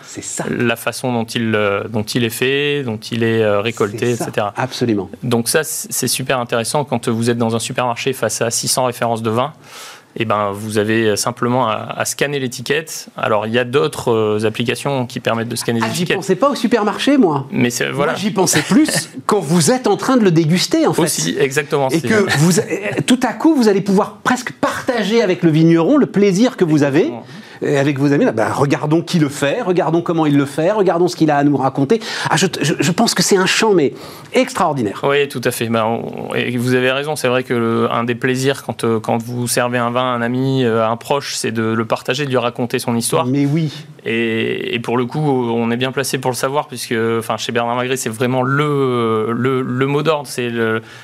la façon dont il, euh, dont il est fait, dont il est euh, récolté, etc. Absolument. Donc ça, c'est super intéressant quand vous êtes dans un supermarché face à 600 références de vin eh ben, vous avez simplement à, scanner l'étiquette. Alors, il y a d'autres euh, applications qui permettent de scanner ah, l'étiquette. J'y pensais pas au supermarché, moi. Mais voilà. Moi, j'y pensais plus quand vous êtes en train de le déguster, en fait. Aussi, exactement. Et que vous, tout à coup, vous allez pouvoir presque partager avec le vigneron le plaisir que vous avez avec vos amis, bah, regardons qui le fait, regardons comment il le fait, regardons ce qu'il a à nous raconter. Ah, je, je, pense que c'est un champ, mais extraordinaire. Oui, tout à fait. Bah, et vous avez raison, c'est vrai que un des plaisirs quand, euh, quand vous servez un vin à un ami, euh, à un proche, c'est de le partager, de lui raconter son histoire. Mais oui. Et, et, pour le coup, on est bien placé pour le savoir, puisque enfin, chez Bernard Magret, c'est vraiment le, le, le mot d'ordre, c'est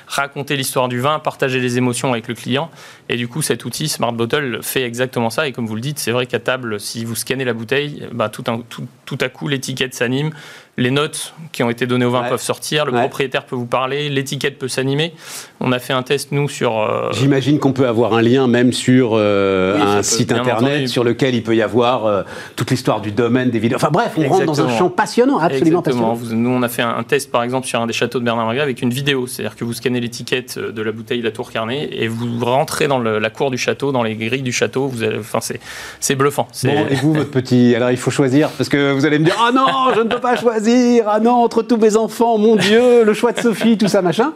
raconter l'histoire du vin, partager les émotions avec le client. Et du coup, cet outil Smart Bottle fait exactement ça. Et comme vous le dites, c'est vrai qu'à table, si vous scannez la bouteille, bah, tout, un, tout, tout à coup, l'étiquette s'anime les notes qui ont été données au vin peuvent sortir, le propriétaire peut vous parler, l'étiquette peut s'animer. On a fait un test, nous, sur... Euh, J'imagine qu'on peut avoir un lien même sur euh, un site internet sur lequel il peut y avoir euh, toute l'histoire du domaine, des vidéos. Enfin bref, on rentre dans un champ passionnant, absolument passionnant. Nous, on a fait un test, par exemple, sur un des châteaux de Bernard Magret avec une vidéo. C'est-à-dire que vous scannez l'étiquette de la bouteille de la Tour Carnet et vous rentrez dans la cour du château, dans les grilles du château. Vous enfin, c'est bluffant. Bon, et vous, votre petit... Alors, il faut choisir, parce que vous allez me dire, ah non, je ne peux pas choisir ah non, entre tous mes enfants, mon Dieu, le choix de Sophie, tout ça, machin.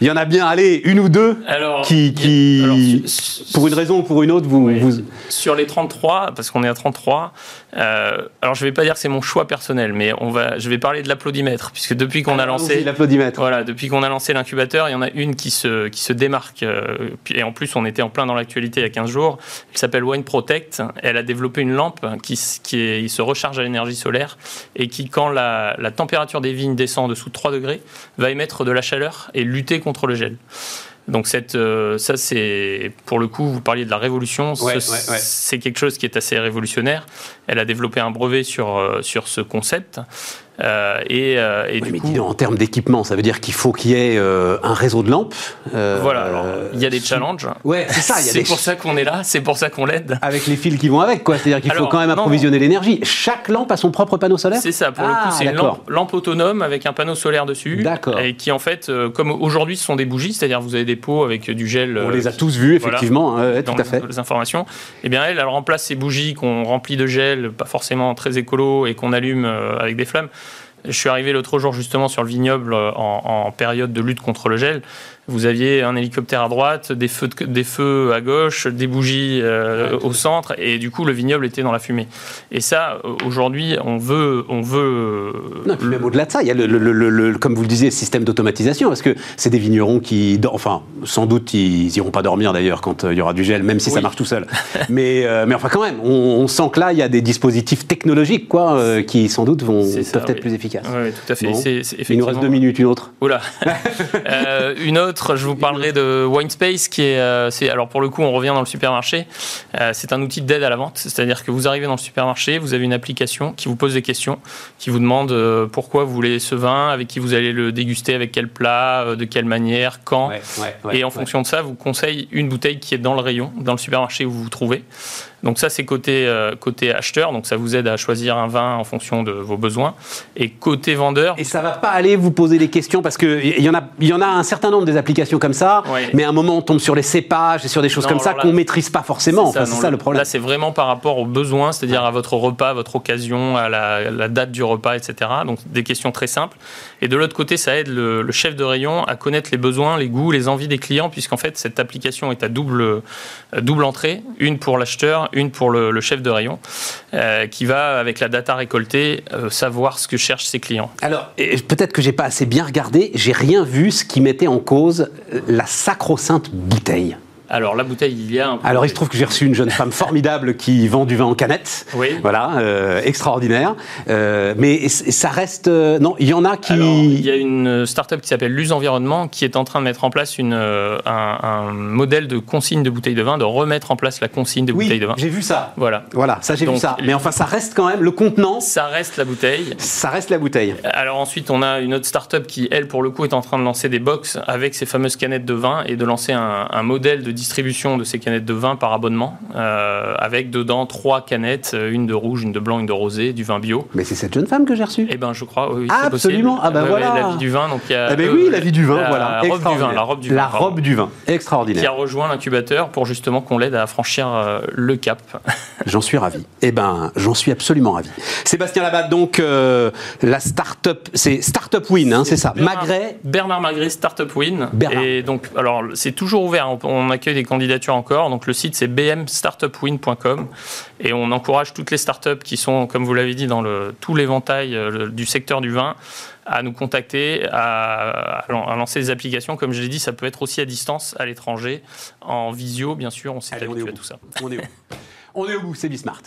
Il y en a bien, allez, une ou deux qui, pour une raison ou pour une autre, vous, vous... Sur les 33, parce qu'on est à 33, euh, alors je ne vais pas dire que c'est mon choix personnel, mais on va, je vais parler de l'applaudimètre, puisque depuis qu'on a lancé... l'applaudimètre. Voilà, depuis qu'on a lancé l'incubateur, il y en a une qui se, qui se démarque, euh, et en plus on était en plein dans l'actualité il y a 15 jours, elle s'appelle Wine Protect, elle a développé une lampe qui, qui se recharge à l'énergie solaire, et qui, quand la, la température des vignes descend en dessous de 3 degrés, va émettre de la chaleur et lutter contre le gel. Donc cette, euh, ça c'est pour le coup, vous parliez de la révolution, c'est quelque chose qui est assez révolutionnaire. Elle a développé un brevet sur, euh, sur ce concept. Euh, et, et du coup, en termes d'équipement, ça veut dire qu'il faut qu'il y ait un réseau de lampes. voilà. il y a des challenges. Ouais, c'est ça. C'est pour ça qu'on est là. C'est pour ça qu'on l'aide. Avec les fils qui vont avec, quoi. C'est-à-dire qu'il faut quand même approvisionner l'énergie. Chaque lampe a son propre panneau solaire? C'est ça. Pour le coup, ah, c'est une lampe, autonome avec un panneau solaire dessus. D'accord. Et qui en fait, comme aujourd'hui, ce sont des bougies, c'est-à-dire vous avez des pots avec du gel. On les a tous vus, effectivement. Hein, tout à fait. Les informations. Eh bien, elle, elle remplace ces bougies qu'on remplit de gel, pas forcément très écolo, et qu'on allume euh, avec des flammes. Je suis arrivé l'autre jour justement sur le vignoble euh, en, période de lutte contre le gel vous aviez un hélicoptère à droite, des feux, des feux à gauche, des bougies euh, au centre, et du coup le vignoble était dans la fumée. Et ça, aujourd'hui, on veut, on veut. Non, même au-delà de ça, il y a le, comme vous le disiez, le système d'automatisation, parce que c'est des vignerons qui, enfin, sans doute, ils iront pas dormir d'ailleurs quand euh, il y aura du gel, même si ça marche tout seul. mais, euh, mais enfin, quand même, on, sent que là, il y a des dispositifs technologiques, quoi, qui sans doute vont peuvent être plus efficaces. Oui, tout à fait. Il nous reste deux minutes, une autre. Oula. une autre je vous parlerai de WineSpace, qui est, euh, alors pour le coup, on revient dans le supermarché. Euh, c'est un outil d'aide à la vente, c'est-à-dire que vous arrivez dans le supermarché, vous avez une application qui vous pose des questions, qui vous demande euh, pourquoi vous voulez ce vin, avec qui vous allez le déguster, avec quel plat, de quelle manière, quand. et en fonction de ça, vous conseille une bouteille qui est dans le rayon, dans le supermarché où vous vous trouvez. Donc ça, c'est côté, euh, côté acheteur, donc ça vous aide à choisir un vin en fonction de vos besoins. Et côté vendeur... Et ça va pas aller vous poser des questions, parce qu'il y, en a, y en a un certain nombre des applications comme ça, mais à un moment, on tombe sur les cépages et sur des choses comme ça qu'on ne maîtrise pas forcément. C'est ça, le problème. Là, c'est vraiment par rapport aux besoins, c'est-à-dire à votre repas, à votre occasion, à la, date du repas, etc. Donc des questions très simples. Et de l'autre côté, ça aide le, chef de rayon à connaître les besoins, les goûts, les envies des clients, puisqu'en fait, cette application est à double, double entrée, une pour l'acheteur, une pour le, chef de rayon, euh, qui va, avec la data récoltée, euh, savoir ce que cherchent ses clients. Alors, peut-être que j'ai pas assez bien regardé, j'ai rien vu ce qui mettait en cause la sacro-sainte bouteille. Alors, la bouteille, il y a un Alors, il se trouve que j'ai reçu une jeune femme formidable qui vend du vin en canette. Oui. Voilà, euh, extraordinaire. Euh, mais ça reste. Euh, non, il y en a qui. il y a une start-up qui s'appelle Luz Environnement qui est en train de mettre en place une, un, modèle de consigne de bouteilles de vin, de remettre en place la consigne de bouteilles de vin. J'ai vu ça. Voilà. Voilà, ça, j'ai vu ça. Mais enfin, ça reste quand même le contenant. Ça reste la bouteille. Ça reste la bouteille. Alors, ensuite, on a une autre start-up qui, elle, pour le coup, est en train de lancer des box avec ces fameuses canettes de vin et de lancer un, un modèle de distribution de ces canettes de vin par abonnement, euh, avec dedans trois canettes, euh, une de rouge, une de blanc, une de rosé, du vin bio. Mais c'est cette jeune femme que j'ai reçue Eh ben, je crois, oui, ah, Absolument, ah ben voilà. la vie du vin, donc il y a, eh ben oui, la vie du vin, la voilà. Robe du vin, la robe du vin. La robe du vin, extraordinaire. Qui a rejoint l'incubateur pour justement qu'on l'aide à franchir euh, le cap. j'en suis ravi. Eh ben, j'en suis absolument ravi. Sébastien Labatte, donc la start-up, c'est Startup Win, hein, c'est ça. Magret. Bernard Magret, Startup Win. Bernard. Et donc, alors, c'est toujours ouvert. On, on des candidatures encore. Donc, le site c'est bmstartupwin.com et on encourage toutes les startups qui sont, comme vous l'avez dit, dans le, tout l'éventail euh, du secteur du vin à nous contacter, à, lancer des applications. Comme je l'ai dit, ça peut être aussi à distance, à l'étranger, en visio, bien sûr, on s'est habitué à tout ça. On est, on est au bout, c'est Bismart.